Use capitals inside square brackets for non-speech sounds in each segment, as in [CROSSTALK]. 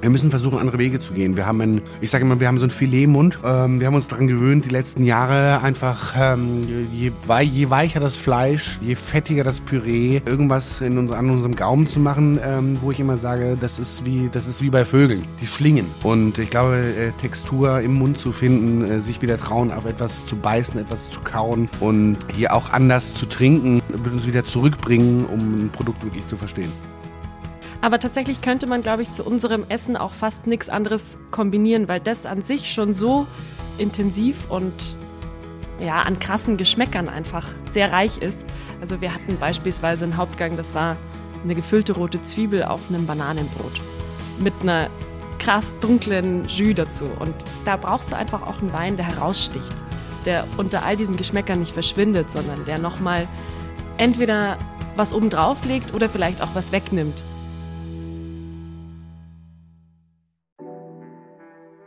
Wir müssen versuchen, andere Wege zu gehen. Wir haben ein, ich sage immer, wir haben so einen Filetmund. Ähm, wir haben uns daran gewöhnt, die letzten Jahre einfach, ähm, je, je, weicher das Fleisch, je fettiger das Püree, irgendwas in unser, an unserem Gaumen zu machen, ähm, wo ich immer sage, das ist wie, das ist wie bei Vögeln, die schlingen. Und ich glaube, äh, Textur im Mund zu finden, äh, sich wieder trauen, auf etwas zu beißen, etwas zu kauen und hier auch anders zu trinken, wird uns wieder zurückbringen, um ein Produkt wirklich zu verstehen. Aber tatsächlich könnte man, glaube ich, zu unserem Essen auch fast nichts anderes kombinieren, weil das an sich schon so intensiv und ja, an krassen Geschmäckern einfach sehr reich ist. Also wir hatten beispielsweise einen Hauptgang, das war eine gefüllte rote Zwiebel auf einem Bananenbrot mit einer krass dunklen Jus dazu. Und da brauchst du einfach auch einen Wein, der heraussticht, der unter all diesen Geschmäckern nicht verschwindet, sondern der nochmal entweder was obendrauf legt oder vielleicht auch was wegnimmt.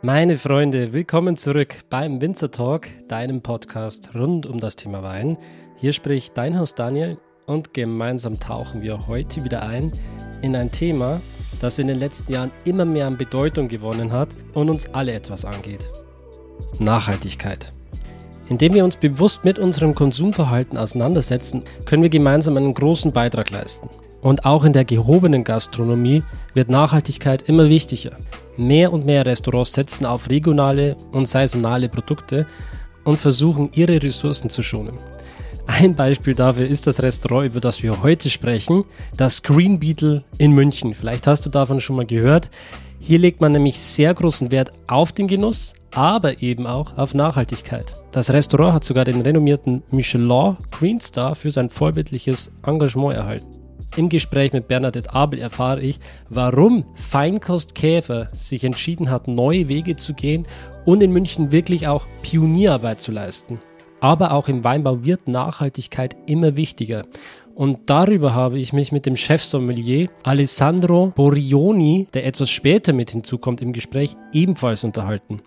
Meine Freunde, willkommen zurück beim Winzer Talk, deinem Podcast rund um das Thema Wein. Hier spricht dein Host Daniel und gemeinsam tauchen wir heute wieder ein in ein Thema, das in den letzten Jahren immer mehr an Bedeutung gewonnen hat und uns alle etwas angeht. Nachhaltigkeit. Indem wir uns bewusst mit unserem Konsumverhalten auseinandersetzen, können wir gemeinsam einen großen Beitrag leisten. Und auch in der gehobenen Gastronomie wird Nachhaltigkeit immer wichtiger. Mehr und mehr Restaurants setzen auf regionale und saisonale Produkte und versuchen ihre Ressourcen zu schonen. Ein Beispiel dafür ist das Restaurant, über das wir heute sprechen, das Green Beetle in München. Vielleicht hast du davon schon mal gehört. Hier legt man nämlich sehr großen Wert auf den Genuss, aber eben auch auf Nachhaltigkeit. Das Restaurant hat sogar den renommierten Michelin Green Star für sein vorbildliches Engagement erhalten. Im Gespräch mit Bernadette Abel erfahre ich, warum Feinkost Käfer sich entschieden hat, neue Wege zu gehen und in München wirklich auch Pionierarbeit zu leisten. Aber auch im Weinbau wird Nachhaltigkeit immer wichtiger. Und darüber habe ich mich mit dem Chefsommelier Alessandro Borioni, der etwas später mit hinzukommt im Gespräch, ebenfalls unterhalten.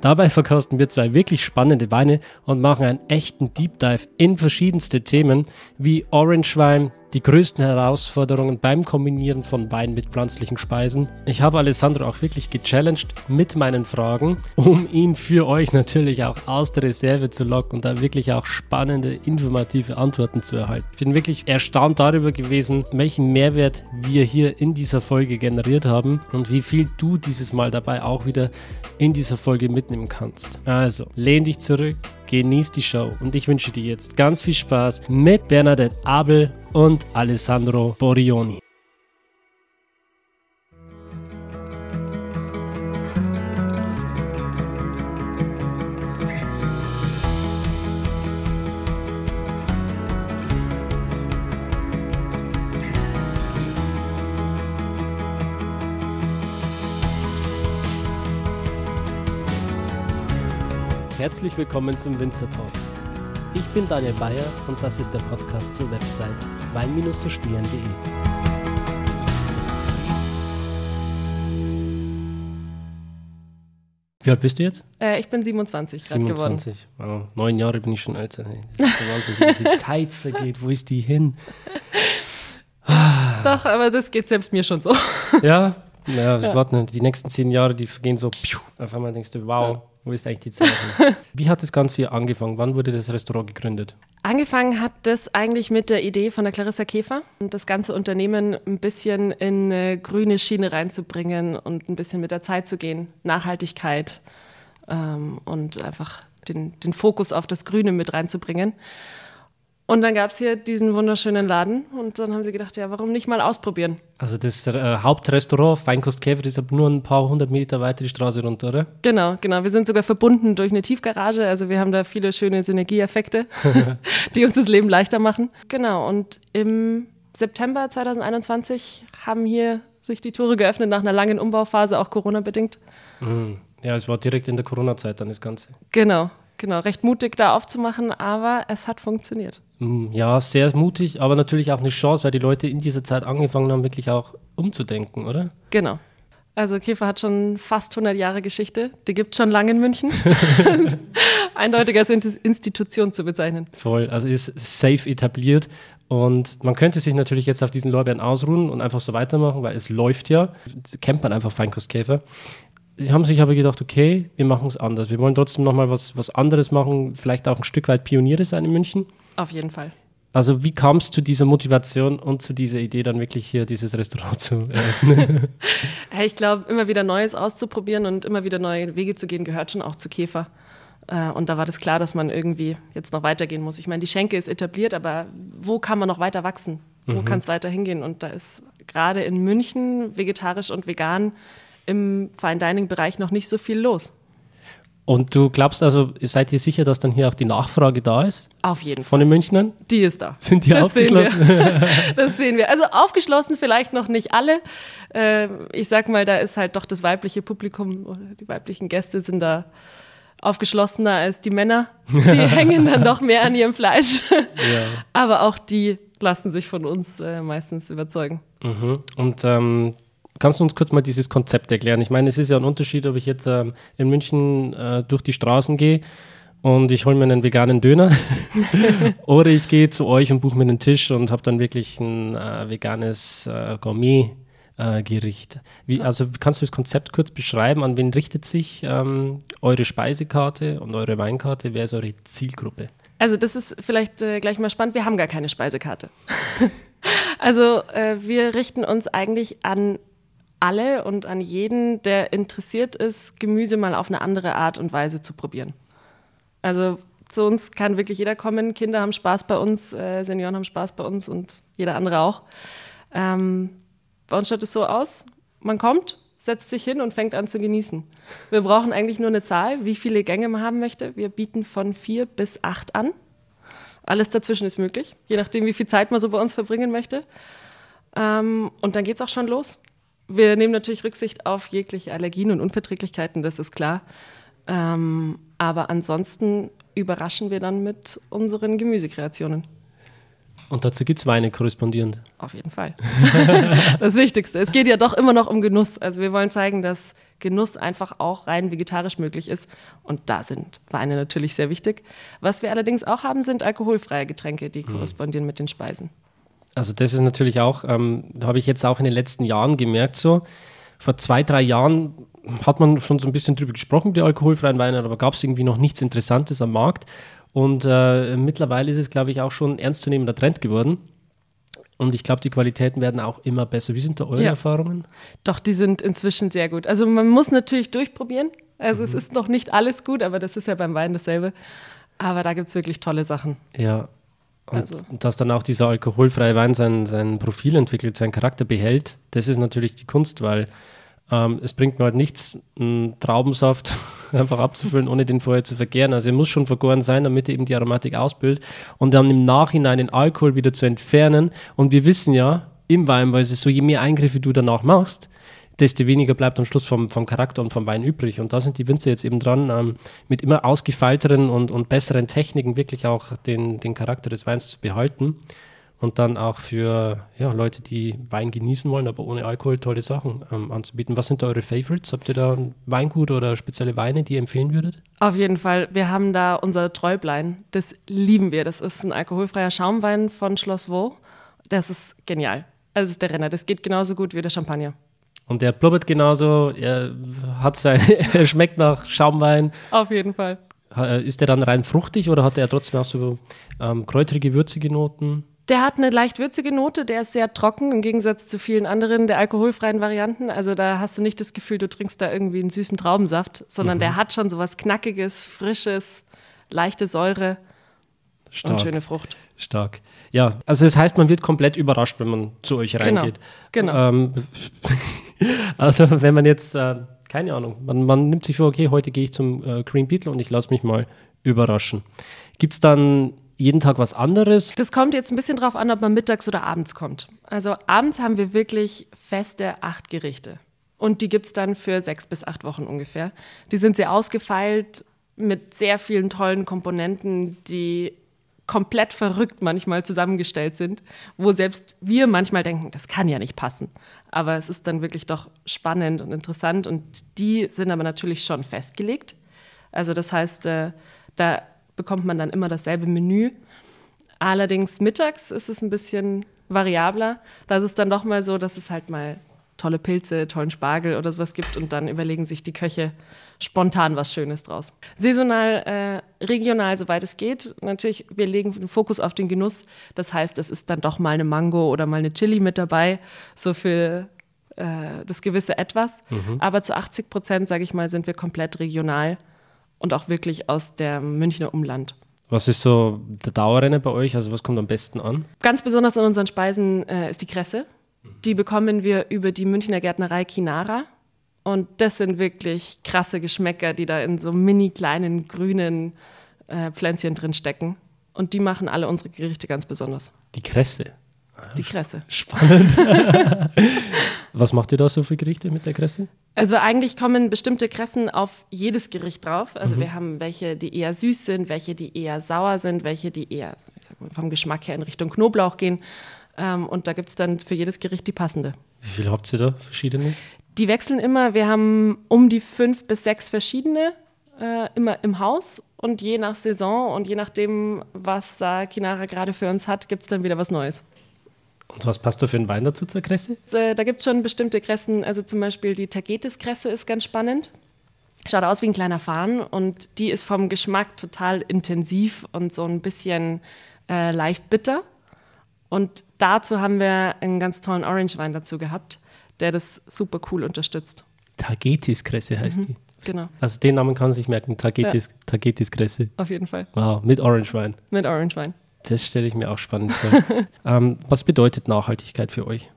Dabei verkosten wir zwei wirklich spannende Weine und machen einen echten Deep Dive in verschiedenste Themen wie Orange Wein, die größten Herausforderungen beim Kombinieren von Wein mit pflanzlichen Speisen. Ich habe Alessandro auch wirklich gechallenged mit meinen Fragen, um ihn für euch natürlich auch aus der Reserve zu locken und da wirklich auch spannende, informative Antworten zu erhalten. Ich bin wirklich erstaunt darüber gewesen, welchen Mehrwert wir hier in dieser Folge generiert haben und wie viel du dieses Mal dabei auch wieder in dieser Folge mitnehmen kannst. Also, lehn dich zurück, genieß die Show und ich wünsche dir jetzt ganz viel Spaß mit Bernadette Abel und Alessandro Borioni. Herzlich willkommen zum Winzer Talk. Ich bin Daniel Bayer und das ist der Podcast zur Website wein-verstehen.de. Wie alt bist du jetzt? Äh, ich bin 27 gerade geworden. 27. Wow. Neun Jahre bin ich schon älter. Das ist der Wahnsinn, wie diese [LAUGHS] Zeit vergeht. Wo ist die hin? Doch, aber das geht selbst mir schon so. Ja, ja, ja. Warte, die nächsten zehn Jahre, die vergehen so. Auf einmal denkst du, wow, ja. Wo ist eigentlich die Zeit? [LAUGHS] Wie hat das Ganze hier angefangen? Wann wurde das Restaurant gegründet? Angefangen hat das eigentlich mit der Idee von der Clarissa Käfer, das ganze Unternehmen ein bisschen in eine grüne Schiene reinzubringen und ein bisschen mit der Zeit zu gehen. Nachhaltigkeit ähm, und einfach den, den Fokus auf das Grüne mit reinzubringen. Und dann gab es hier diesen wunderschönen Laden und dann haben sie gedacht, ja, warum nicht mal ausprobieren? Also das äh, Hauptrestaurant Feinkost Käfer ist nur ein paar hundert Meter weiter die Straße runter, oder? Genau, genau. Wir sind sogar verbunden durch eine Tiefgarage, also wir haben da viele schöne Synergieeffekte, [LAUGHS] die uns das Leben leichter machen. Genau, und im September 2021 haben hier sich die Tore geöffnet nach einer langen Umbauphase, auch Corona-bedingt. Mhm. Ja, es war direkt in der Corona-Zeit dann das Ganze. Genau, genau. Recht mutig da aufzumachen, aber es hat funktioniert. Hm, ja, sehr mutig, aber natürlich auch eine Chance, weil die Leute in dieser Zeit angefangen haben, wirklich auch umzudenken, oder? Genau. Also Käfer hat schon fast 100 Jahre Geschichte. Die gibt es schon lange in München. [LAUGHS] Eindeutig als Institution zu bezeichnen. Voll, also ist safe etabliert. Und man könnte sich natürlich jetzt auf diesen Lorbeeren ausruhen und einfach so weitermachen, weil es läuft ja. Kennt man einfach Feinkostkäfer. Sie haben sich aber gedacht, okay, wir machen es anders. Wir wollen trotzdem nochmal was, was anderes machen, vielleicht auch ein Stück weit Pioniere sein in München. Auf jeden Fall. Also wie kam es zu dieser Motivation und zu dieser Idee, dann wirklich hier dieses Restaurant zu eröffnen? [LAUGHS] [LAUGHS] ich glaube, immer wieder Neues auszuprobieren und immer wieder neue Wege zu gehen, gehört schon auch zu Käfer. Äh, und da war das klar, dass man irgendwie jetzt noch weitergehen muss. Ich meine, die Schenke ist etabliert, aber wo kann man noch weiter wachsen? Wo mhm. kann es weiter hingehen? Und da ist gerade in München vegetarisch und vegan im Fine Dining Bereich noch nicht so viel los. Und du glaubst also, seid ihr sicher, dass dann hier auch die Nachfrage da ist? Auf jeden Fall. Von den Münchnern? Die ist da. Sind die das aufgeschlossen? Sehen [LAUGHS] das sehen wir. Also aufgeschlossen vielleicht noch nicht alle. Äh, ich sag mal, da ist halt doch das weibliche Publikum, die weiblichen Gäste sind da aufgeschlossener als die Männer. Die [LAUGHS] hängen dann doch mehr an ihrem Fleisch. Ja. Aber auch die lassen sich von uns äh, meistens überzeugen. Mhm. Und ähm, Kannst du uns kurz mal dieses Konzept erklären? Ich meine, es ist ja ein Unterschied, ob ich jetzt ähm, in München äh, durch die Straßen gehe und ich hole mir einen veganen Döner [LAUGHS] [LAUGHS] oder ich gehe zu euch und buche mir einen Tisch und habe dann wirklich ein äh, veganes äh, Gourmet. Gericht. Wie, also kannst du das Konzept kurz beschreiben? An wen richtet sich ähm, eure Speisekarte und eure Weinkarte? Wer ist eure Zielgruppe? Also das ist vielleicht äh, gleich mal spannend. Wir haben gar keine Speisekarte. [LAUGHS] also äh, wir richten uns eigentlich an alle und an jeden, der interessiert ist, Gemüse mal auf eine andere Art und Weise zu probieren. Also zu uns kann wirklich jeder kommen. Kinder haben Spaß bei uns, äh, Senioren haben Spaß bei uns und jeder andere auch. Ähm, bei uns schaut es so aus: man kommt, setzt sich hin und fängt an zu genießen. Wir brauchen eigentlich nur eine Zahl, wie viele Gänge man haben möchte. Wir bieten von vier bis acht an. Alles dazwischen ist möglich, je nachdem, wie viel Zeit man so bei uns verbringen möchte. Ähm, und dann geht es auch schon los wir nehmen natürlich Rücksicht auf jegliche Allergien und Unverträglichkeiten, das ist klar. Ähm, aber ansonsten überraschen wir dann mit unseren Gemüsekreationen. Und dazu gibt es Weine korrespondierend. Auf jeden Fall. [LAUGHS] das Wichtigste. Es geht ja doch immer noch um Genuss. Also wir wollen zeigen, dass Genuss einfach auch rein vegetarisch möglich ist. Und da sind Weine natürlich sehr wichtig. Was wir allerdings auch haben, sind alkoholfreie Getränke, die mhm. korrespondieren mit den Speisen. Also das ist natürlich auch, ähm, habe ich jetzt auch in den letzten Jahren gemerkt so. Vor zwei, drei Jahren hat man schon so ein bisschen drüber gesprochen, die alkoholfreien Weine, aber gab es irgendwie noch nichts Interessantes am Markt. Und äh, mittlerweile ist es, glaube ich, auch schon ein ernstzunehmender Trend geworden. Und ich glaube, die Qualitäten werden auch immer besser. Wie sind da eure ja. Erfahrungen? Doch, die sind inzwischen sehr gut. Also man muss natürlich durchprobieren. Also mhm. es ist noch nicht alles gut, aber das ist ja beim Wein dasselbe. Aber da gibt es wirklich tolle Sachen. Ja, und also. dass dann auch dieser alkoholfreie Wein sein, sein Profil entwickelt, seinen Charakter behält, das ist natürlich die Kunst, weil ähm, es bringt mir halt nichts, einen Traubensaft [LAUGHS] einfach abzufüllen, ohne den vorher zu vergären. Also er muss schon vergoren sein, damit er eben die Aromatik ausbildet und dann im Nachhinein den Alkohol wieder zu entfernen. Und wir wissen ja im Weinweise, so je mehr Eingriffe du danach machst, desto weniger bleibt am Schluss vom, vom Charakter und vom Wein übrig. Und da sind die Winzer jetzt eben dran, ähm, mit immer ausgefeilteren und, und besseren Techniken wirklich auch den, den Charakter des Weins zu behalten. Und dann auch für ja, Leute, die Wein genießen wollen, aber ohne Alkohol tolle Sachen ähm, anzubieten. Was sind da eure Favorites? Habt ihr da ein Weingut oder spezielle Weine, die ihr empfehlen würdet? Auf jeden Fall. Wir haben da unser Träublein. Das lieben wir. Das ist ein alkoholfreier Schaumwein von Schloss Vaux. Das ist genial. Also ist der Renner. Das geht genauso gut wie der Champagner. Und der blubbert genauso, er hat sein, [LAUGHS] er schmeckt nach Schaumwein. Auf jeden Fall. Ist der dann rein fruchtig oder hat er trotzdem auch so ähm, kräutrige, würzige Noten? Der hat eine leicht würzige Note, der ist sehr trocken im Gegensatz zu vielen anderen der alkoholfreien Varianten. Also da hast du nicht das Gefühl, du trinkst da irgendwie einen süßen Traubensaft, sondern mhm. der hat schon so was Knackiges, Frisches, leichte Säure Stark. und schöne Frucht. Stark. Ja, also das heißt, man wird komplett überrascht, wenn man zu euch genau. reingeht. Genau. genau. Ähm, [LAUGHS] also wenn man jetzt, äh, keine Ahnung, man, man, nimmt sich vor, okay, heute gehe ich zum äh, Green Beetle und ich lasse mich mal überraschen. Gibt es dann jeden Tag was anderes? Das kommt jetzt ein bisschen drauf an, ob man mittags oder abends kommt. Also abends haben wir wirklich feste acht Gerichte. Und die gibt es dann für sechs bis acht Wochen ungefähr. Die sind sehr ausgefeilt mit sehr vielen tollen Komponenten, die komplett verrückt manchmal zusammengestellt sind, wo selbst wir manchmal denken, das kann ja nicht passen. Aber es ist dann wirklich doch spannend und interessant und die sind aber natürlich schon festgelegt. Also das heißt, äh, Da bekommt man dann immer dasselbe Menü. Allerdings mittags ist es ein bisschen variabler. Da ist es dann doch mal so, dass es halt mal tolle Pilze, tollen Spargel oder sowas gibt und dann überlegen sich die Köche spontan was Schönes draus. Saisonal, äh, regional, soweit es geht. Natürlich, wir legen den Fokus auf den Genuss. Das heißt, es ist dann doch mal eine Mango oder mal eine Chili mit dabei, so für äh, das gewisse Etwas. Mhm. Aber zu 80 Prozent, sage ich mal, sind wir komplett regional und auch wirklich aus dem Münchner Umland. Was ist so der Dauerrenner bei euch? Also was kommt am besten an? Ganz besonders an unseren Speisen äh, ist die Kresse. Die bekommen wir über die Münchner Gärtnerei Kinara. Und das sind wirklich krasse Geschmäcker, die da in so mini kleinen grünen äh, Pflänzchen drin stecken. Und die machen alle unsere Gerichte ganz besonders. Die Kresse. Die Kresse. Spannend. [LAUGHS] Was macht ihr da so für Gerichte mit der Kresse? Also eigentlich kommen bestimmte Kressen auf jedes Gericht drauf. Also mhm. wir haben welche, die eher süß sind, welche, die eher sauer sind, welche, die eher mal, vom Geschmack her in Richtung Knoblauch gehen. Ähm, und da gibt es dann für jedes Gericht die passende. Wie viele habt ihr da, verschiedene? Die wechseln immer. Wir haben um die fünf bis sechs verschiedene äh, immer im Haus. Und je nach Saison und je nachdem, was da Kinara gerade für uns hat, gibt es dann wieder was Neues. Und was passt da für einen Wein dazu zur Kresse? Äh, da gibt es schon bestimmte Kressen, also zum Beispiel die Tagetes-Kresse ist ganz spannend. Schaut aus wie ein kleiner Farn und die ist vom Geschmack total intensiv und so ein bisschen äh, leicht bitter. Und dazu haben wir einen ganz tollen Orange-Wein dazu gehabt, der das super cool unterstützt. Tagetes-Kresse heißt mhm, die. Genau. Also den Namen kann man sich merken, Tagetes, ja. Tagetes-Kresse. Auf jeden Fall. Wow, mit Orange-Wein. Mit Orange-Wein. Das stelle ich mir auch spannend vor. [LAUGHS] ähm, was bedeutet Nachhaltigkeit für euch?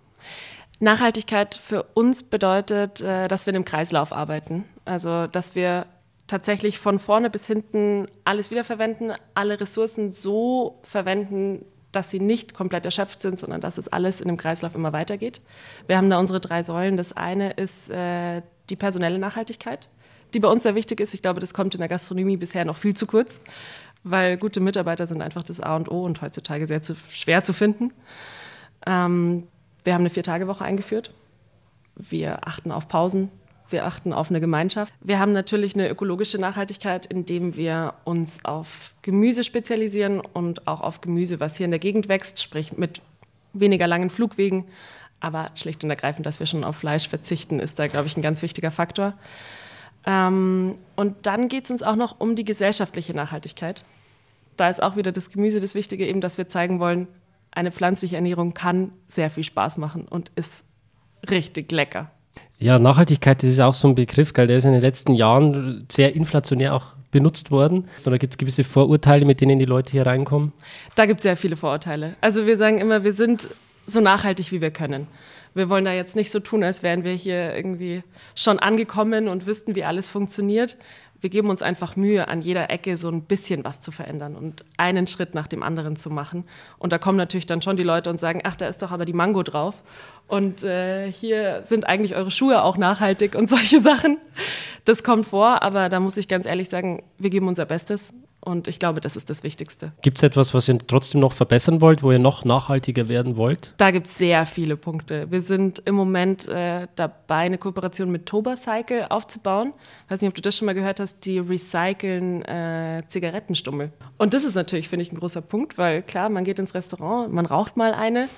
Nachhaltigkeit für uns bedeutet, äh, dass wir in einem Kreislauf arbeiten. Also, dass wir tatsächlich von vorne bis hinten alles wiederverwenden, alle Ressourcen so verwenden, dass sie nicht komplett erschöpft sind, sondern dass es alles in dem Kreislauf immer weitergeht. Wir haben da unsere drei Säulen. Das eine ist äh, die personelle Nachhaltigkeit, die bei uns sehr wichtig ist. Ich glaube, das kommt in der Gastronomie bisher noch viel zu kurz weil gute Mitarbeiter sind einfach das A und O und heutzutage sehr zu, schwer zu finden. Ähm, wir haben eine Vier-Tage-Woche eingeführt. Wir achten auf Pausen. Wir achten auf eine Gemeinschaft. Wir haben natürlich eine ökologische Nachhaltigkeit, indem wir uns auf Gemüse spezialisieren und auch auf Gemüse, was hier in der Gegend wächst, sprich mit weniger langen Flugwegen. Aber schlicht und ergreifend, dass wir schon auf Fleisch verzichten, ist da, glaube ich, ein ganz wichtiger Faktor. Ähm, und dann geht es uns auch noch um die gesellschaftliche Nachhaltigkeit. Da ist auch wieder das Gemüse das Wichtige, eben, dass wir zeigen wollen, eine pflanzliche Ernährung kann sehr viel Spaß machen und ist richtig lecker. Ja, Nachhaltigkeit, das ist auch so ein Begriff, gell? der ist in den letzten Jahren sehr inflationär auch benutzt worden. Oder gibt es gewisse Vorurteile, mit denen die Leute hier reinkommen? Da gibt es sehr viele Vorurteile. Also wir sagen immer, wir sind so nachhaltig, wie wir können wir wollen da jetzt nicht so tun, als wären wir hier irgendwie schon angekommen und wüssten, wie alles funktioniert. Wir geben uns einfach Mühe, an jeder Ecke so ein bisschen was zu verändern und einen Schritt nach dem anderen zu machen. Und da kommen natürlich dann schon die Leute und sagen, ach, da ist doch aber die Mango drauf. Und äh, hier sind eigentlich eure Schuhe auch nachhaltig und [LAUGHS] solche Sachen. Das kommt vor, aber da muss ich ganz ehrlich sagen, wir geben unser Bestes. Und ich glaube, das ist das Wichtigste. Gibt es etwas, was ihr trotzdem noch verbessern wollt, wo ihr noch nachhaltiger werden wollt? Da gibt es sehr viele Punkte. Wir sind im Moment äh, dabei, eine Kooperation mit Tobacycle aufzubauen. Ich weiß nicht, ob du das schon mal gehört hast, die recyceln äh, Zigarettenstummel. Und das ist natürlich, finde ich, ein großer Punkt, weil klar, man geht ins Restaurant, man raucht mal eine.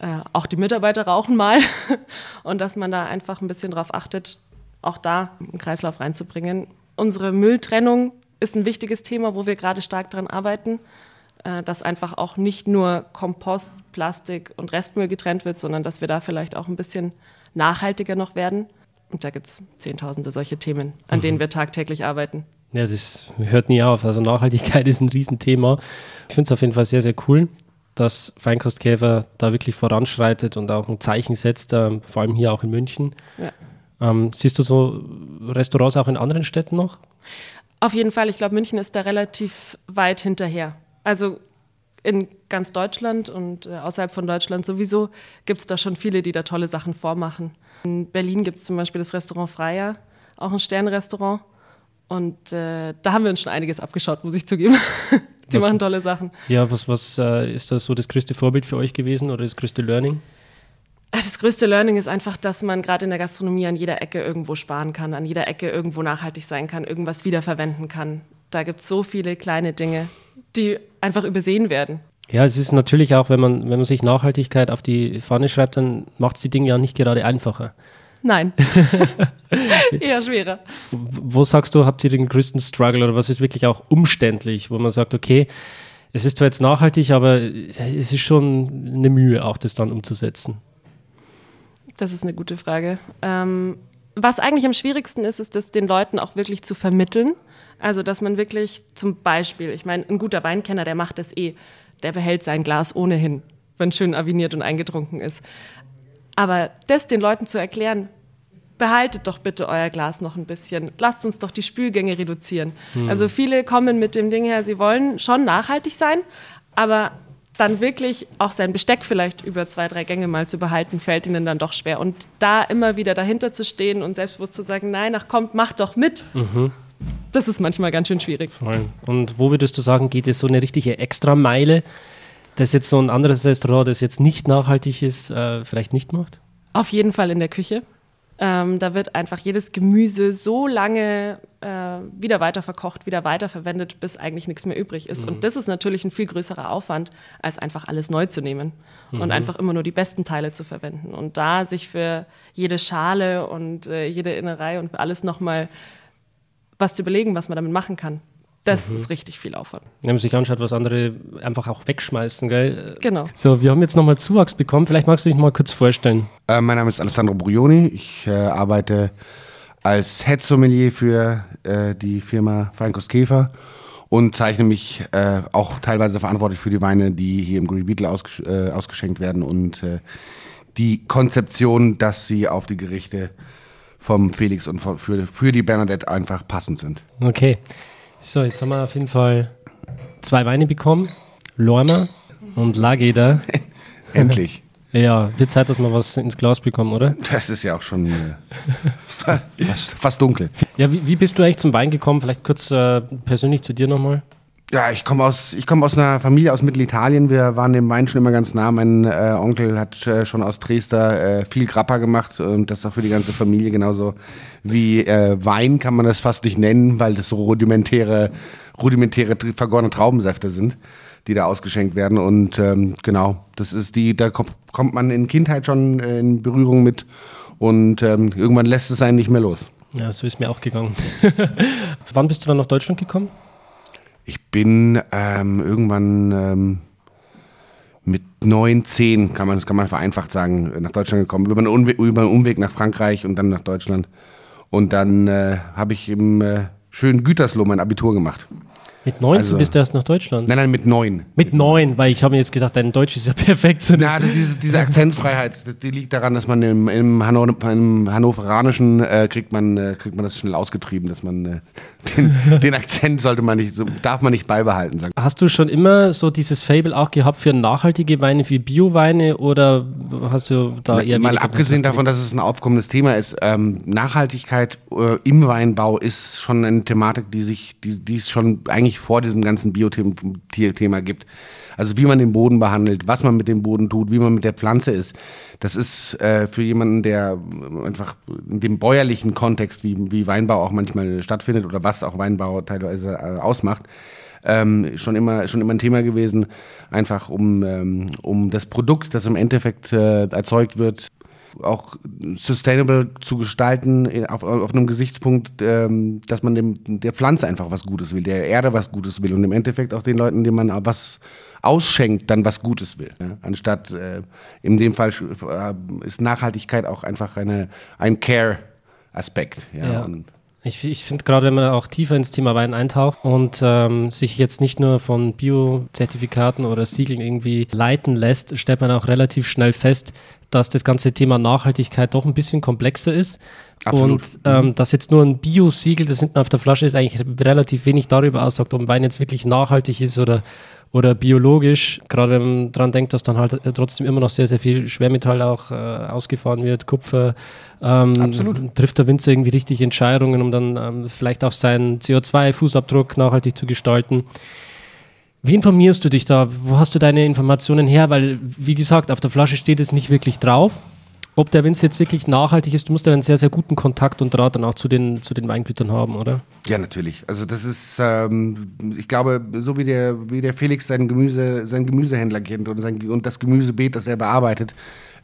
Äh, auch die Mitarbeiter rauchen mal. [LAUGHS] Und dass man da einfach ein bisschen drauf achtet, auch da einen Kreislauf reinzubringen. Unsere Mülltrennung ist ein wichtiges Thema, wo wir gerade stark daran arbeiten, äh, dass einfach auch nicht nur Kompost, Plastik und Restmüll getrennt wird, sondern dass wir da vielleicht auch ein bisschen nachhaltiger noch werden. Und da gibt es zehntausende solche Themen, an mhm. denen wir tagtäglich arbeiten. Ja, das hört nie auf. Also Nachhaltigkeit [LAUGHS] ist ein Riesenthema. Ich finde es auf jeden Fall sehr, sehr cool, dass Feinkostkäfer da wirklich voranschreitet und auch ein Zeichen setzt, äh, vor allem hier auch in München. Ja. Ähm, siehst du so Restaurants auch in anderen Städten noch? Auf jeden Fall. Ich glaube, München ist da relativ weit hinterher. Also in ganz Deutschland und äh, außerhalb von Deutschland sowieso gibt es da schon viele, die da tolle Sachen vormachen. In Berlin gibt es zum Beispiel das Restaurant Freier, auch ein Sternrestaurant. Und äh, da haben wir uns schon einiges abgeschaut, muss ich zugeben. [LAUGHS] die was, machen tolle Sachen. Ja, was, was äh, ist das so das größte Vorbild für euch gewesen oder das größte Learning? Das größte Learning ist einfach, dass man gerade in der Gastronomie an jeder Ecke irgendwo sparen kann, an jeder Ecke irgendwo nachhaltig sein kann, irgendwas wiederverwenden kann. da gibt es so viele kleine Dinge, die einfach übersehen werden. Ja, es ist natürlich auch, wenn man, wenn man sich Nachhaltigkeit auf die Fahne schreibt, dann macht es die Dinge ja nicht gerade einfacher. Nein, [LAUGHS] eher schwerer. Wo sagst du, habt ihr den größten Struggle oder was ist wirklich auch umständlich, wo man sagt, okay, es ist zwar jetzt nachhaltig, aber es ist schon eine Mühe, auch das dann umzusetzen? Das ist eine gute Frage. Ähm, was eigentlich am schwierigsten ist, ist das den Leuten auch wirklich zu vermitteln. Also, dass man wirklich zum Beispiel, ich meine, ein guter Weinkenner, der macht das eh, der behält sein Glas ohnehin, wenn schön aviniert und eingetrunken ist. Aber das den Leuten zu erklären, behaltet doch bitte euer Glas noch ein bisschen. Lasst uns doch die Spülgänge reduzieren. Hm. Also viele kommen mit dem Ding her, sie wollen schon nachhaltig sein, aber dann wirklich auch sein Besteck vielleicht über zwei, drei Gänge mal zu behalten, fällt ihnen dann doch schwer. Und da immer wieder dahinter zu stehen und selbstbewusst zu sagen, nein, ach kommt, macht doch mit. Mhm. Das ist manchmal ganz schön schwierig. Voll. Und wo würdest du sagen, geht es so eine richtige Extrameile, dass jetzt so ein anderes Restaurant, das jetzt nicht nachhaltig ist, äh, vielleicht nicht macht? Auf jeden Fall in der Küche. Ähm, da wird einfach jedes Gemüse so lange äh, wieder weiter verkocht, wieder weiterverwendet, bis eigentlich nichts mehr übrig ist. Mhm. Und das ist natürlich ein viel größerer Aufwand, als einfach alles neu zu nehmen mhm. und einfach immer nur die besten Teile zu verwenden. Und da sich für jede Schale und äh, jede Innerei und alles nochmal was zu überlegen, was man damit machen kann. Das mhm. ist richtig viel Aufwand. Wenn man sich anschaut, was andere einfach auch wegschmeißen, gell? Genau. So, wir haben jetzt nochmal Zuwachs bekommen. Vielleicht magst du dich mal kurz vorstellen. Äh, mein Name ist Alessandro Brioni. Ich äh, arbeite als Head Sommelier für äh, die Firma Feinkost Käfer und zeichne mich äh, auch teilweise verantwortlich für die Weine, die hier im Green Beetle ausgesch äh, ausgeschenkt werden und äh, die Konzeption, dass sie auf die Gerichte vom Felix und für, für die Bernadette einfach passend sind. Okay. So, jetzt haben wir auf jeden Fall zwei Weine bekommen. Lorma und Lageda. [LAUGHS] Endlich. [LAUGHS] Ja, wird Zeit, dass wir was ins Glas bekommen, oder? Das ist ja auch schon äh, fast, fast, dunkel. Ja, wie, wie, bist du eigentlich zum Wein gekommen? Vielleicht kurz äh, persönlich zu dir nochmal. Ja, ich komme aus, ich aus einer Familie aus Mittelitalien. Wir waren dem Wein schon immer ganz nah. Mein äh, Onkel hat äh, schon aus Dresda äh, viel Grappa gemacht und das auch für die ganze Familie genauso wie äh, Wein kann man das fast nicht nennen, weil das so rudimentäre, rudimentäre vergorene Traubensäfte sind, die da ausgeschenkt werden. Und ähm, genau, das ist die, da kommt, kommt man in Kindheit schon äh, in Berührung mit und ähm, irgendwann lässt es einen nicht mehr los. Ja, so ist mir auch gegangen. [LAUGHS] Wann bist du dann nach Deutschland gekommen? Ich bin ähm, irgendwann ähm, mit neun, zehn, kann man, kann man vereinfacht sagen, nach Deutschland gekommen. Über einen, Umweg, über einen Umweg nach Frankreich und dann nach Deutschland. Und dann äh, habe ich im äh, schönen Gütersloh mein Abitur gemacht. Mit 19 also, bist du erst nach Deutschland? Nein, nein, mit 9. Mit 9, weil ich habe mir jetzt gedacht, dein Deutsch ist ja [LAUGHS] perfekt. Na, diese, diese Akzentfreiheit, die liegt daran, dass man im, im, Hanno, im Hannoveranischen äh, kriegt, man, äh, kriegt man das schnell ausgetrieben, dass man äh, [LAUGHS] den, den, Akzent sollte man nicht, so, darf man nicht beibehalten. Sagen. Hast du schon immer so dieses Fable auch gehabt für nachhaltige Weine, für Bioweine oder hast du da eher Mal abgesehen davon, dass es ein aufkommendes Thema ist, ähm, Nachhaltigkeit äh, im Weinbau ist schon eine Thematik, die sich, die, die ist schon eigentlich eigentlich vor diesem ganzen Biothema gibt. Also wie man den Boden behandelt, was man mit dem Boden tut, wie man mit der Pflanze ist. Das ist äh, für jemanden, der einfach in dem bäuerlichen Kontext, wie, wie Weinbau auch manchmal stattfindet oder was auch Weinbau teilweise äh, ausmacht, ähm, schon immer schon immer ein Thema gewesen, einfach um ähm, um das Produkt, das im Endeffekt äh, erzeugt wird, auch sustainable zu gestalten auf, auf einem Gesichtspunkt, ähm, dass man dem, der Pflanze einfach was Gutes will, der Erde was Gutes will und im Endeffekt auch den Leuten, denen man was ausschenkt, dann was Gutes will. Ne? Anstatt äh, in dem Fall äh, ist Nachhaltigkeit auch einfach eine, ein Care-Aspekt. Ja, ja. Ich, ich finde gerade, wenn man auch tiefer ins Thema Wein eintaucht und ähm, sich jetzt nicht nur von Bio-Zertifikaten oder Siegeln irgendwie leiten lässt, stellt man auch relativ schnell fest, dass das ganze Thema Nachhaltigkeit doch ein bisschen komplexer ist. Absolut. Und ähm, mhm. dass jetzt nur ein Bio-Siegel, das hinten auf der Flasche ist, eigentlich relativ wenig darüber aussagt, ob ein Wein jetzt wirklich nachhaltig ist oder, oder biologisch. Gerade wenn man daran denkt, dass dann halt trotzdem immer noch sehr, sehr viel Schwermetall auch äh, ausgefahren wird, Kupfer. Ähm, Absolut. Trifft der Winzer irgendwie richtig Entscheidungen, um dann ähm, vielleicht auch seinen CO2-Fußabdruck nachhaltig zu gestalten. Wie informierst du dich da? Wo hast du deine Informationen her? Weil, wie gesagt, auf der Flasche steht es nicht wirklich drauf. Ob der Winzer jetzt wirklich nachhaltig ist, du musst ja einen sehr, sehr guten Kontakt und Draht dann auch zu den, zu den Weingütern haben, oder? Ja, natürlich. Also das ist, ähm, ich glaube, so wie der, wie der Felix seinen, Gemüse, seinen Gemüsehändler kennt und, sein, und das Gemüsebeet, das er bearbeitet,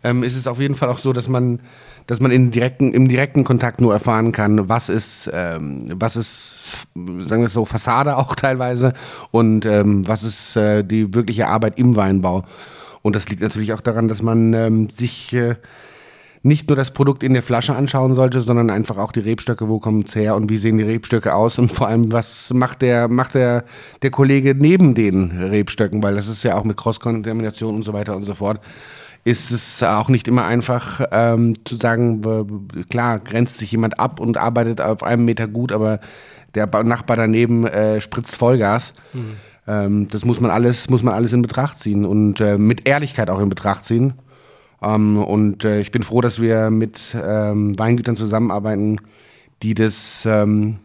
ähm, ist es auf jeden Fall auch so, dass man, dass man in direkten, im direkten Kontakt nur erfahren kann, was ist, ähm, was ist, sagen wir es so, Fassade auch [LAUGHS] teilweise und ähm, was ist äh, die wirkliche Arbeit im Weinbau. Und das liegt natürlich auch daran, dass man ähm, sich äh, nicht nur das Produkt in der Flasche anschauen sollte, sondern einfach auch die Rebstöcke, wo kommen es her und wie sehen die Rebstöcke aus und vor allem, was macht der, macht der, der Kollege neben den Rebstöcken, weil das ist ja auch mit Cross-Kontamination und so weiter und so fort ist es auch nicht immer einfach ähm, zu sagen, klar, grenzt sich jemand ab und arbeitet auf einem Meter gut, aber der Nachbar daneben äh, spritzt Vollgas. Mhm. Ähm, das muss man alles, muss man alles in Betracht ziehen und äh, mit Ehrlichkeit auch in Betracht ziehen. Ähm, und äh, ich bin froh, dass wir mit ähm, Weingütern zusammenarbeiten, die das, ähm,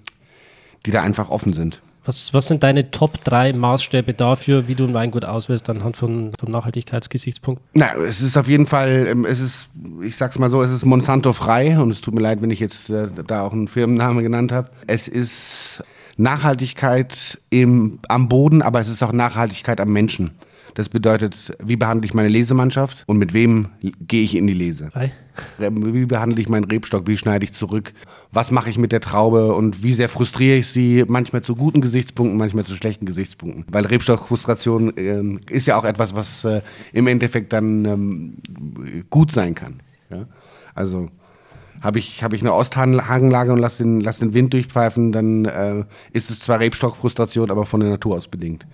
die da einfach offen sind. Was, was sind deine Top 3 Maßstäbe dafür, wie du ein Weingut auswählst, anhand von, von Nachhaltigkeitsgesichtspunkten? Na, es ist auf jeden Fall, ähm, es ist, ich sag's mal so, es ist Monsanto frei und es tut mir leid, wenn ich jetzt äh, da auch einen Firmennamen genannt habe. Es ist Nachhaltigkeit im, am Boden, aber es ist auch Nachhaltigkeit am Menschen. Das bedeutet, wie behandle ich meine Lesemannschaft und mit wem gehe ich in die Lese? Hi. Wie behandle ich meinen Rebstock? Wie schneide ich zurück? Was mache ich mit der Traube und wie sehr frustriere ich sie? Manchmal zu guten Gesichtspunkten, manchmal zu schlechten Gesichtspunkten. Weil Rebstockfrustration äh, ist ja auch etwas, was äh, im Endeffekt dann ähm, gut sein kann. Ja? Also habe ich, hab ich eine Osthanglage und lasse den, lass den Wind durchpfeifen, dann äh, ist es zwar Rebstockfrustration, aber von der Natur aus bedingt.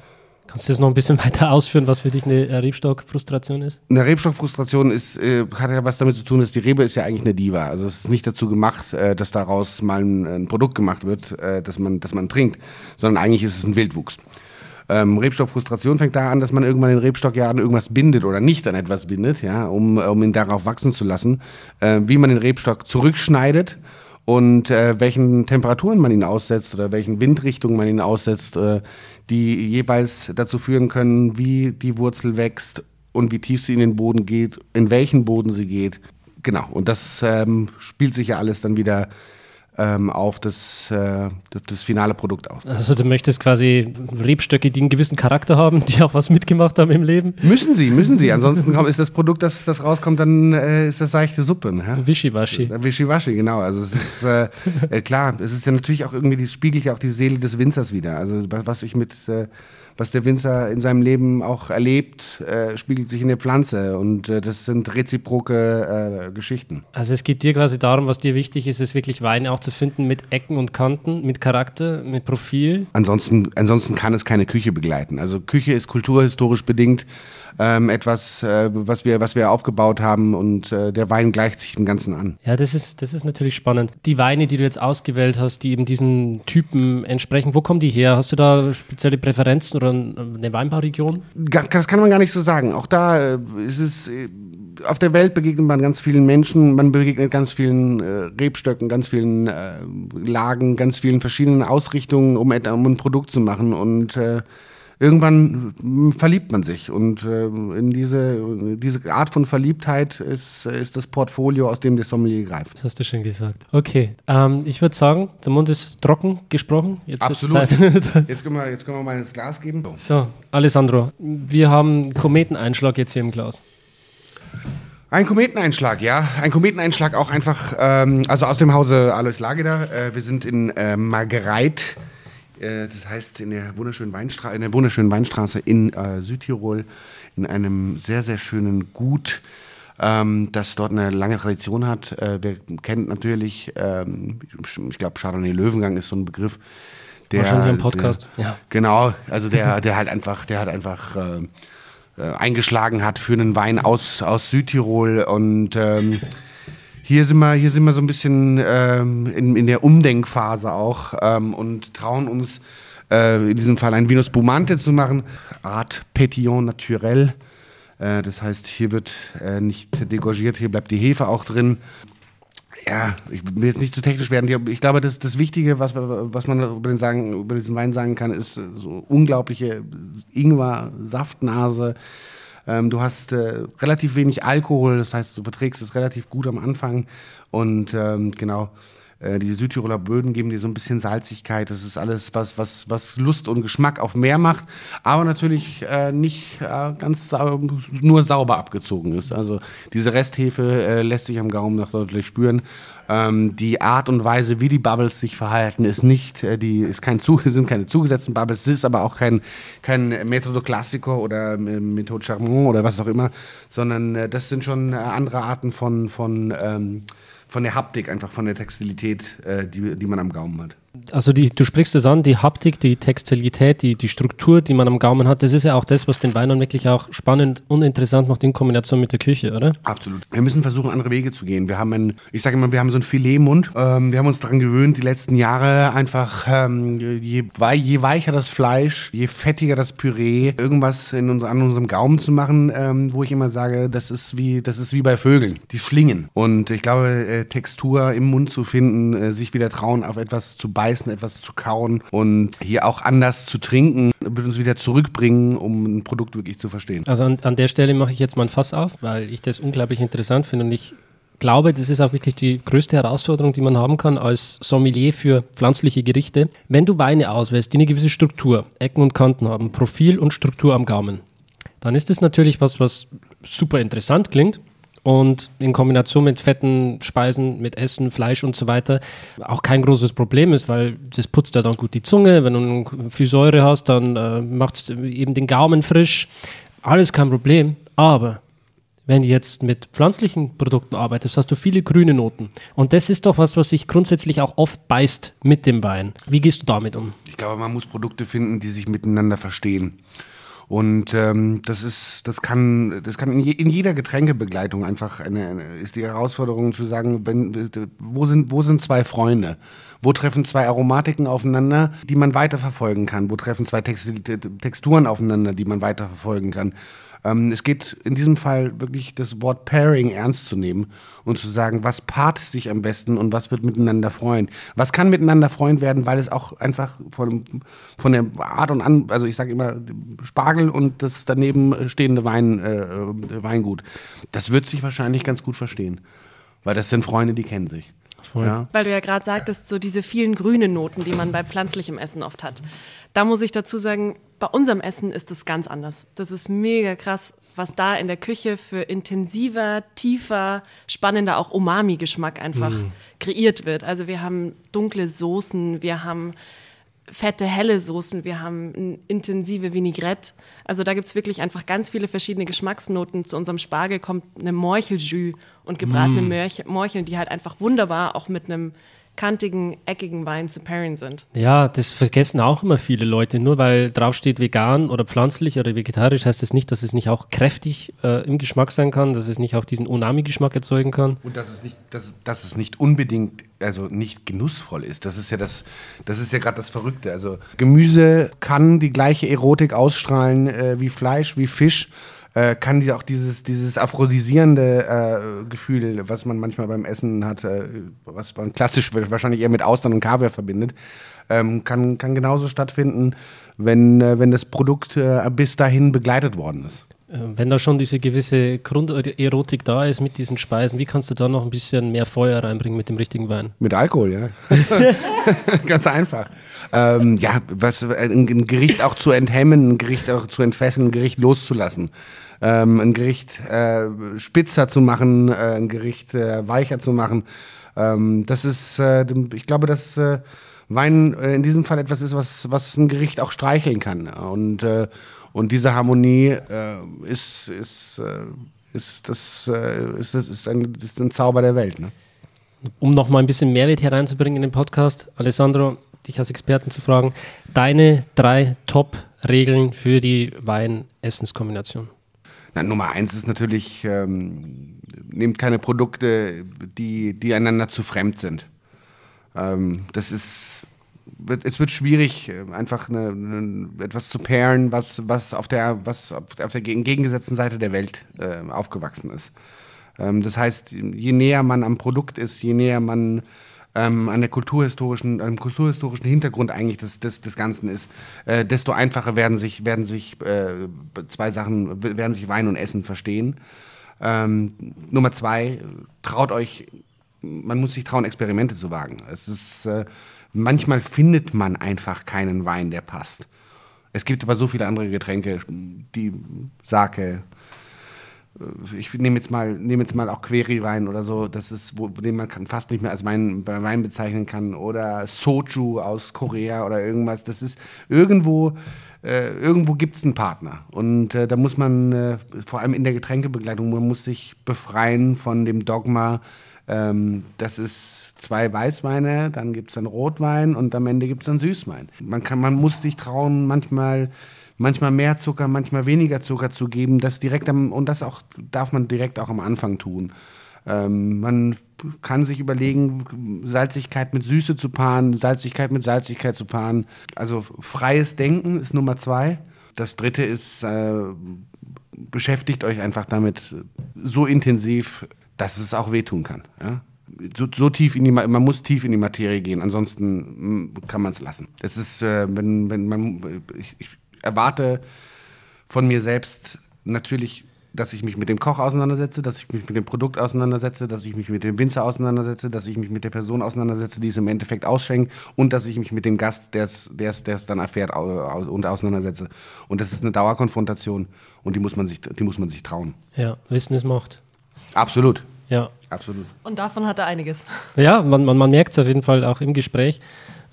Kannst du das noch ein bisschen [LAUGHS] weiter ausführen, was für dich eine Rebstockfrustration ist? Eine Rebstockfrustration ist, äh, hat ja was damit zu tun, dass die Rebe ist ja eigentlich eine Diva. Also es ist nicht dazu gemacht, äh, dass daraus mal ein, ein Produkt gemacht wird, äh, dass, man, dass man trinkt, sondern eigentlich ist es ein Wildwuchs. Ähm, Rebstockfrustration fängt da an, dass man irgendwann den Rebstock ja an irgendwas bindet oder nicht an etwas bindet, ja, um, um ihn darauf wachsen zu lassen. Äh, wie man den Rebstock zurückschneidet und äh, welchen Temperaturen man ihn aussetzt oder welchen Windrichtungen man ihn aussetzt, äh, die jeweils dazu führen können, wie die Wurzel wächst und wie tief sie in den Boden geht, in welchen Boden sie geht. Genau, und das ähm, spielt sich ja alles dann wieder ähm, auf das, äh, das finale Produkt aus. Also du möchtest quasi Rebstöcke, die einen gewissen Charakter haben, die auch was mitgemacht haben im Leben? Müssen sie, müssen sie. Ansonsten ist das Produkt, das, das rauskommt, dann äh, ist das seichte Suppe. Ne? Wischiwaschi. Wischiwaschi, genau. Also es ist äh, äh, klar, es ist ja natürlich auch irgendwie, das spiegelt ja auch die Seele des Winzers wieder. Also was ich mit äh, was der Winzer in seinem Leben auch erlebt, äh, spiegelt sich in der Pflanze und äh, das sind reziproke äh, Geschichten. Also es geht dir quasi darum, was dir wichtig ist, ist wirklich Weine auch zu finden mit Ecken und Kanten, mit Charakter, mit Profil. Ansonsten, ansonsten kann es keine Küche begleiten. Also Küche ist kulturhistorisch bedingt ähm, etwas, äh, was, wir, was wir aufgebaut haben und äh, der Wein gleicht sich dem Ganzen an. Ja, das ist, das ist natürlich spannend. Die Weine, die du jetzt ausgewählt hast, die eben diesen Typen entsprechen, wo kommen die her? Hast du da spezielle Präferenzen oder eine Weinbauregion? Das kann man gar nicht so sagen. Auch da äh, ist es äh, auf der Welt begegnet man ganz vielen Menschen, man begegnet ganz vielen äh, Rebstöcken, ganz vielen Lagen, ganz vielen verschiedenen Ausrichtungen, um, ein Produkt zu machen. Und irgendwann hm, verliebt man sich. Und äh, in diese, diese Art von Verliebtheit ist, ist das Portfolio, aus dem der Sommelier greift. Das hast du schon gesagt. Okay, ähm, ich würde sagen, der Mund ist trocken gesprochen. Jetzt Absolut. [LAUGHS] jetzt, können wir, jetzt können wir mal ins Glas geben. So, Alessandro, wir haben Kometeneinschlag jetzt hier im Glas. Ein Kometeneinschlag, ja. Ein Kometeneinschlag auch einfach, ähm, also aus dem Hause Alois Lageder. Äh, wir sind in äh, Margereit das heißt in der wunderschönen, Weinstraße, in der wunderschönen Weinstraße in äh, Südtirol, in einem sehr, sehr schönen Gut, ähm, das dort eine lange Tradition hat. Äh, wer kennt natürlich, ähm, ich glaube, Chardonnay Löwengang ist so ein Begriff. Der, War schon hier im Podcast, der, ja. Genau, also der, der halt einfach, der hat einfach äh, äh, eingeschlagen hat für einen Wein aus, aus Südtirol und ähm, hier sind wir, hier sind wir so ein bisschen ähm, in, in der Umdenkphase auch ähm, und trauen uns äh, in diesem Fall ein Vinus Bumante zu machen, Art Petillon Naturel. Äh, das heißt, hier wird äh, nicht degorgiert, hier bleibt die Hefe auch drin. Ja, ich will jetzt nicht zu technisch werden. Ich glaube, das, das Wichtige, was, was man über, den sagen, über diesen Wein sagen kann, ist so unglaubliche Ingwer-Saftnase Ähm, du hast äh, relativ wenig Alkohol, das heißt, du verträgst es relativ gut am Anfang. Und ähm, genau, äh, die Südtiroler Böden geben dir so ein bisschen Salzigkeit. Das ist alles, was, was, was Lust und Geschmack auf mehr macht, aber natürlich äh, nicht äh, ganz sau nur sauber abgezogen ist. Also diese Resthefe äh, lässt sich am Gaumen noch deutlich spüren. Ähm, die Art und Weise, wie die Bubbles sich verhalten, ist nicht, äh, die ist kein zu, sind keine zugesetzten Bubbles, es ist aber auch kein, kein Metodo Classico oder äh, Methode Charmant oder was auch immer, sondern äh, das sind schon äh, andere Arten von, von ähm, von der Haptik, einfach von der Textilität, äh, die, die man am Gaumen hat. Also die, du sprichst es an, die Haptik, die Textilität, die, die Struktur, die man am Gaumen hat, das ist ja auch das, was den Wein dann wirklich auch spannend und interessant macht in Kombination mit der Küche, oder? Absolut. Wir müssen versuchen, andere Wege zu gehen. Wir haben ein, ich sage immer, wir haben so einen Filetmund. Ähm, wir haben uns daran gewöhnt, die letzten Jahre einfach, ähm, je, je weicher das Fleisch, je fettiger das Püree, irgendwas in unser, an unserem Gaumen zu machen, ähm, wo ich immer sage, das ist wie, das ist wie bei Vögeln, die schlingen. Und ich glaube, äh, Textur im Mund zu finden, äh, sich wieder trauen, auf etwas zu beißen, beißen, etwas zu kauen und hier auch anders zu trinken, wird uns wieder zurückbringen, um ein Produkt wirklich zu verstehen. Also an, an der Stelle mache ich jetzt mal ein Fass auf, weil ich das unglaublich interessant finde und ich glaube, das ist auch wirklich die größte Herausforderung, die man haben kann als Sommelier für pflanzliche Gerichte. Wenn du Weine auswählst, die eine gewisse Struktur, Ecken und Kanten haben, Profil und Struktur am Gaumen, dann ist das natürlich was, was super interessant klingt und in Kombination mit fetten Speisen, mit Essen, Fleisch und so weiter auch kein großes Problem ist, weil das putzt ja dann gut die Zunge. Wenn du viel Säure hast, dann äh, macht es eben den Gaumen frisch. Alles kein Problem. Aber wenn du jetzt mit pflanzlichen Produkten arbeitest, hast du viele grüne Noten. Und das ist doch was, was sich grundsätzlich auch oft beißt mit dem Wein. Wie gehst du damit um? Ich glaube, man muss Produkte finden, die sich miteinander verstehen. Und ähm, das ist, das kann, das kann in, je, in jeder Getränkebegleitung einfach eine, eine, ist die Herausforderung zu sagen, wenn, wo sind, wo sind zwei Freunde? Wo treffen zwei Aromatiken aufeinander, die man weiterverfolgen kann? Wo treffen zwei Texturen aufeinander, die man weiterverfolgen kann? Ähm, es geht in diesem Fall wirklich das Wort Pairing ernst zu nehmen und zu sagen, was paart sich am besten und was wird miteinander freuen. Was kann miteinander freuen werden, weil es auch einfach von, von der Art und an, also ich sage immer Spargel und das daneben stehende Wein, äh, Weingut, das wird sich wahrscheinlich ganz gut verstehen. Weil das sind Freunde, die kennen sich. Ja. Weil du ja gerade sagtest, so diese vielen grünen Noten, die man bei pflanzlichem Essen oft hat. Da muss ich dazu sagen, bei unserem Essen ist es ganz anders. Das ist mega krass, was da in der Küche für intensiver, tiefer, spannender, auch Umami-Geschmack einfach mm. kreiert wird. Also wir haben dunkle Soßen, wir haben fette, helle Soßen, wir haben intensive Vinaigrette. Also da gibt es wirklich einfach ganz viele verschiedene Geschmacksnoten. Zu unserem Spargel kommt eine Morcheljus und gebratene mm. Morcheln, die halt einfach wunderbar auch mit einem kantigen, eckigen Wein zu pairen sind. Ja, das vergessen auch immer viele Leute. Nur weil draufsteht vegan oder pflanzlich oder vegetarisch, heißt das nicht, dass es nicht auch kräftig äh, im Geschmack sein kann, dass es nicht auch diesen Unami-Geschmack erzeugen kann. Und dass es nicht, dass, dass es nicht unbedingt, also nicht genussvoll ist. Das ist ja das, das ist ja gerade das Verrückte. Also Gemüse kann die gleiche Erotik ausstrahlen äh, wie Fleisch, wie Fisch äh, kann die auch dieses, dieses aphrodisierende äh, Gefühl, was man manchmal beim Essen hat, äh, was man klassisch wahrscheinlich eher mit Austern und Kaviar verbindet, ähm, kann, kann genauso stattfinden, wenn, äh, wenn das Produkt äh, bis dahin begleitet worden ist. Äh, wenn da schon diese gewisse Grunderotik da ist mit diesen Speisen, wie kannst du da noch ein bisschen mehr Feuer reinbringen mit dem richtigen Wein? Mit Alkohol, ja. [LAUGHS] Ganz einfach. Ähm, ja, was, ein Gericht auch zu enthemmen, ein Gericht auch zu entfesseln, ein Gericht loszulassen ähm, ein Gericht äh, spitzer zu machen, äh, ein Gericht äh, weicher zu machen. Ähm, das ist, äh, ich glaube, dass äh, Wein äh, in diesem Fall etwas ist, was, was ein Gericht auch streicheln kann. Und, und diese Harmonie ist, ist, ist, das, ist, das ist, ein, ist ein Zauber der Welt. Ne? Um noch mal ein bisschen Mehrwert hereinzubringen in den Podcast, Alessandro, dich als Experten zu fragen, deine drei Top-Regeln für die Wein-Essenskombination. Na, Nummer eins ist natürlich, ähm, nehmt keine Produkte, die, die einander zu fremd sind. Ähm, das ist, wird, es wird schwierig, einfach eine, eine, etwas zu pairen, was, was auf der, was auf der entgegengesetzten Seite der Welt äh, aufgewachsen ist. Ähm, das heißt, je näher man am Produkt ist, je näher man ähm, an der kulturhistorischen, am kulturhistorischen Hintergrund eigentlich des, des, des Ganzen ist, äh, desto einfacher werden sich, werden sich äh, zwei Sachen, werden sich Wein und Essen verstehen. Ähm, Nummer zwei, traut euch, man muss sich trauen, Experimente zu wagen. Es ist, äh, manchmal findet man einfach keinen Wein, der passt. Es gibt aber so viele andere Getränke, die Sake, ich nehme jetzt mal, nehme jetzt mal auch Queri-Wein oder so, das ist, wo, den man fast nicht mehr als Wein, Wein bezeichnen kann, oder Soju aus Korea oder irgendwas. Das ist irgendwo, äh, irgendwo gibt es einen Partner. Und äh, da muss man, äh, vor allem in der Getränkebegleitung, man muss sich befreien von dem Dogma, ähm, das ist zwei Weißweine, dann gibt es dann Rotwein und am Ende gibt es dann Süßwein. Man, kann, man muss sich trauen, manchmal manchmal mehr Zucker, manchmal weniger Zucker zu geben, das direkt am, und das auch darf man direkt auch am Anfang tun. Ähm, man kann sich überlegen, Salzigkeit mit Süße zu paaren, Salzigkeit mit Salzigkeit zu paaren. Also freies Denken ist Nummer zwei. Das dritte ist, äh, beschäftigt euch einfach damit so intensiv, dass es auch wehtun kann. Ja? So, so, tief in die, man muss tief in die Materie gehen, ansonsten mm, kann man es lassen. Es ist, äh, wenn, wenn man, ich, ich erwarte von mir selbst natürlich, dass ich mich mit dem Koch auseinandersetze, dass ich mich mit dem Produkt auseinandersetze, dass ich mich mit dem Winzer auseinandersetze, dass ich mich mit der Person auseinandersetze, die es im Endeffekt ausschenkt und dass ich mich mit dem Gast, der es dann erfährt, und auseinandersetze. Und das ist eine Dauerkonfrontation und die muss man sich, die muss man sich trauen. Ja, Wissen ist Macht. Absolut. Ja. Absolut. Und davon hat er einiges. Ja, man, man, man merkt es auf jeden Fall auch im Gespräch.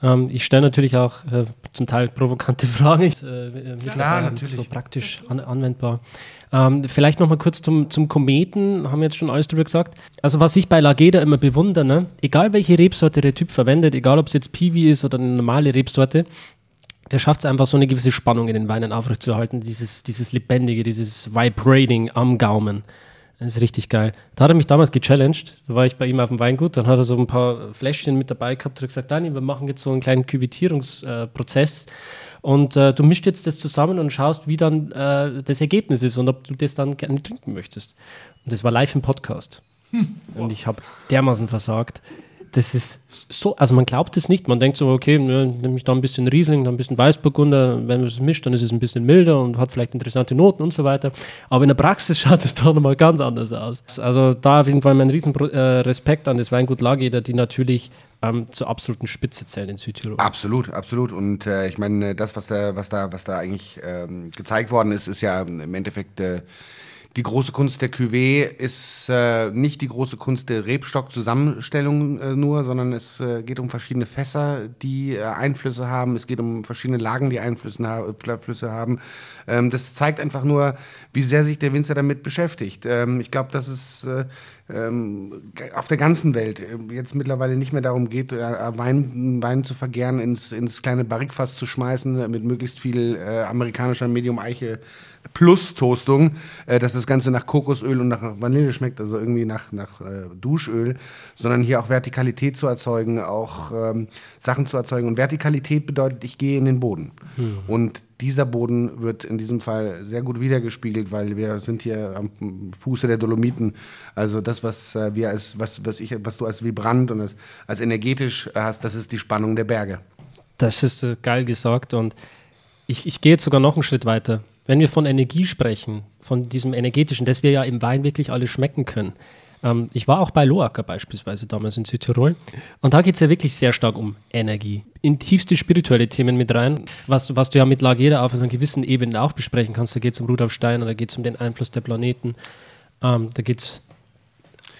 Ähm, ich stelle natürlich auch äh, zum Teil provokante [LAUGHS] Fragen. Äh, Klar, natürlich. So praktisch an, anwendbar. Ähm, vielleicht noch mal kurz zum, zum Kometen, haben wir jetzt schon alles drüber gesagt. Also was ich bei Lageda immer bewundere, ne? egal welche Rebsorte der Typ verwendet, egal ob es jetzt Piwi ist oder eine normale Rebsorte, der schafft es einfach so eine gewisse Spannung in den Weinen aufrechtzuerhalten, dieses, dieses Lebendige, dieses Vibrating am Gaumen. Das ist richtig geil. Da hat er mich damals gechallenged. Da war ich bei ihm auf dem Weingut. Dann hat er so ein paar Fläschchen mit dabei gehabt. und gesagt: Dani, wir machen jetzt so einen kleinen Küvitierungsprozess. Äh, und äh, du mischst jetzt das zusammen und schaust, wie dann äh, das Ergebnis ist und ob du das dann gerne trinken möchtest. Und das war live im Podcast. Hm. Und ich habe dermaßen versagt das ist so, also man glaubt es nicht. Man denkt so, okay, ne, nehme ich da ein bisschen Riesling, dann ein bisschen Weißburgunder, wenn man es mischt, dann ist es ein bisschen milder und hat vielleicht interessante Noten und so weiter. Aber in der Praxis [LAUGHS] schaut es doch nochmal ganz anders aus. Also da auf jeden Fall mein riesen äh, Respekt an das Weingut Lageder, die natürlich ähm, zur absoluten Spitze zählen in Südtirol. Absolut, absolut. Und äh, ich meine, das, was da, was da, was da eigentlich ähm, gezeigt worden ist, ist ja im Endeffekt äh, die große Kunst der Cuvée ist äh, nicht die große Kunst der Rebstock-Zusammenstellung äh, nur, sondern es äh, geht um verschiedene Fässer, die äh, Einflüsse haben. Es geht um verschiedene Lagen, die Einflüsse, haben. Ähm, das zeigt einfach nur, wie sehr sich der Winzer damit beschäftigt. Ähm, ich glaube, dass es äh, ähm, auf der ganzen Welt äh, jetzt mittlerweile nicht mehr darum geht, Wein, Wein zu vergären, ins, ins kleine Barrikfass zu schmeißen, mit möglichst viel amerikanischer Medium-Eiche plus Toastung, äh, dass das Ganze nach Kokosöl und nach Vanille schmeckt, also irgendwie nach, nach äh, Duschöl, sondern hier auch Vertikalität zu erzeugen, auch ähm, Sachen zu erzeugen. Und Vertikalität bedeutet, ich gehe in den Boden. Mhm. Und dieser Boden wird in diesem Fall sehr gut wiedergespiegelt, weil wir sind hier am Fuße der Dolomiten. Also das, was äh, wir als, was, was ich, was du als vibrant und als, als energetisch hast, das ist die Spannung der Berge. Das ist äh, geil gesagt und ich, ich gehe jetzt sogar noch einen Schritt weiter. Wenn wir von Energie sprechen, von diesem energetischen, das wir ja im Wein wirklich alle schmecken können. Ähm, ich war auch bei Loacker beispielsweise damals in Südtirol und da geht es ja wirklich sehr stark um Energie. In tiefste spirituelle Themen mit rein, was, was du ja mit Lageda auf einer gewissen Ebene auch besprechen kannst. Da geht es um Rudolf Steiner, da geht es um den Einfluss der Planeten, ähm, da geht es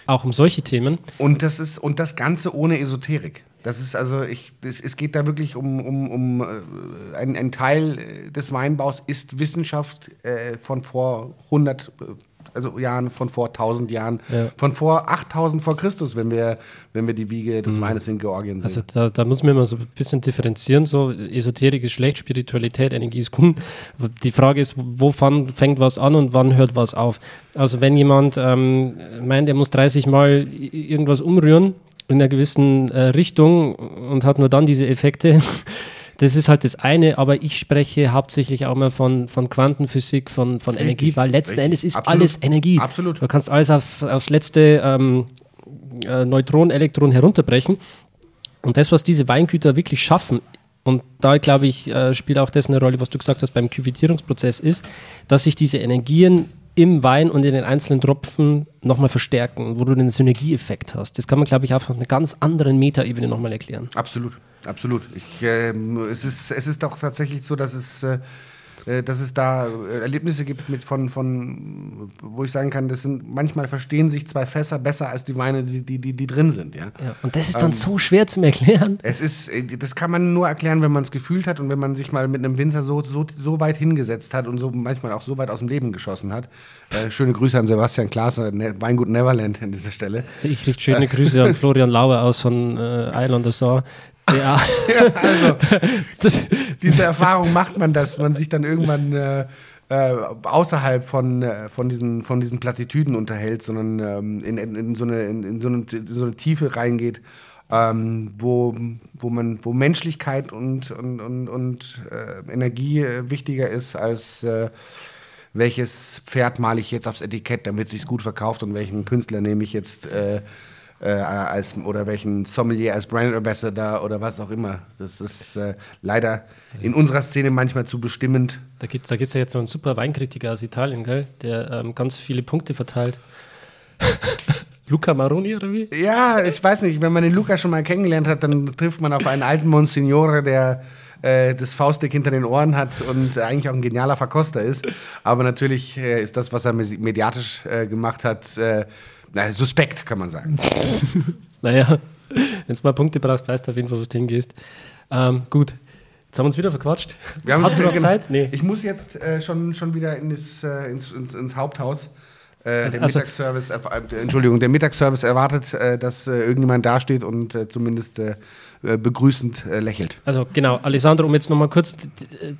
auch um solche Themen. Und das ist und das Ganze ohne Esoterik. Das ist also, ich, es, es geht da wirklich um, um, um äh, ein, ein Teil des Weinbaus ist Wissenschaft äh, von vor 100 äh, also Jahren, von vor 1000 Jahren, ja. von vor 8000 vor Christus, wenn wir, wenn wir die Wiege des mhm. Weines in Georgien sehen. Also da, da muss man immer so ein bisschen differenzieren, so Esoterik ist schlecht, Spiritualität, Energie ist gut. Die Frage ist, wo fängt was an und wann hört was auf? Also wenn jemand ähm, meint, er muss 30 Mal irgendwas umrühren, in einer gewissen äh, Richtung und hat nur dann diese Effekte. Das ist halt das eine, aber ich spreche hauptsächlich auch mal von, von Quantenphysik, von, von richtig, Energie, weil letzten richtig. Endes ist Absolut. alles Energie. Absolut. Du kannst alles auf, aufs letzte ähm, äh, Neutron, Elektron herunterbrechen. Und das, was diese Weingüter wirklich schaffen, und da glaube ich, äh, spielt auch das eine Rolle, was du gesagt hast beim Küvitierungsprozess, ist, dass sich diese Energien im Wein und in den einzelnen Tropfen nochmal verstärken, wo du den Synergieeffekt hast. Das kann man, glaube ich, auf einer ganz anderen Metaebene nochmal erklären. Absolut, absolut. Ich, äh, es, ist, es ist auch tatsächlich so, dass es äh, dass es da äh, Erlebnisse gibt mit von, von, wo ich sagen kann, das sind manchmal verstehen sich zwei Fässer besser als die Weine, die, die, die, die drin sind. Ja? ja und das ist dann ähm, so schwer zu erklären. Es ist, äh, das kann man nur erklären, wenn man es gefühlt hat und wenn man sich mal mit einem Winzer so, so, so weit hingesetzt hat und so manchmal auch so weit aus dem Leben geschossen hat. Äh, schöne Grüße an Sebastian Klaaser, ne, Weingut Neverland an dieser Stelle. Ich richte schöne Grüße an [LAUGHS] Florian Lauer aus von äh, Islander Saw. Ja. [LAUGHS] ja also, [LAUGHS] diese Erfahrung macht man, dass man sich dann irgendwann äh, äh, außerhalb von, äh, von, diesen, von diesen Plattitüden unterhält, sondern ähm, in, in, in, so eine, in, in, so eine, in so eine Tiefe reingeht, ähm, wo, wo, man, wo Menschlichkeit und, und, und, und äh, Energie äh, wichtiger ist als äh, welches Pferd male ich jetzt aufs Etikett, damit es sich gut verkauft und welchen Künstler nehme ich jetzt äh, als, oder welchen Sommelier als Brand Ambassador oder was auch immer. Das ist äh, leider in unserer Szene manchmal zu bestimmend. Da gibt es da gibt's ja jetzt so einen super Weinkritiker aus Italien, gell? der ähm, ganz viele Punkte verteilt. [LAUGHS] Luca Maroni oder wie? Ja, ich weiß nicht, wenn man den Luca schon mal kennengelernt hat, dann trifft man auf einen alten Monsignore, der äh, das Faustdick hinter den Ohren hat und eigentlich auch ein genialer Verkoster ist. Aber natürlich äh, ist das, was er mediatisch äh, gemacht hat, na, suspekt, kann man sagen. [LAUGHS] naja, wenn du mal Punkte brauchst, weißt du auf jeden Fall, wo du hingehst. Ähm, gut, Jetzt haben wir uns wieder verquatscht. Wir Hast du noch Zeit? Nee. Ich muss jetzt äh, schon, schon wieder in das, äh, ins, ins, ins, Haupthaus. Äh, der also, Mittagsservice, äh, Entschuldigung, der Mittagsservice erwartet, äh, dass äh, irgendjemand dasteht und zumindest begrüßend lächelt. Also genau, Alessandro, um jetzt nochmal kurz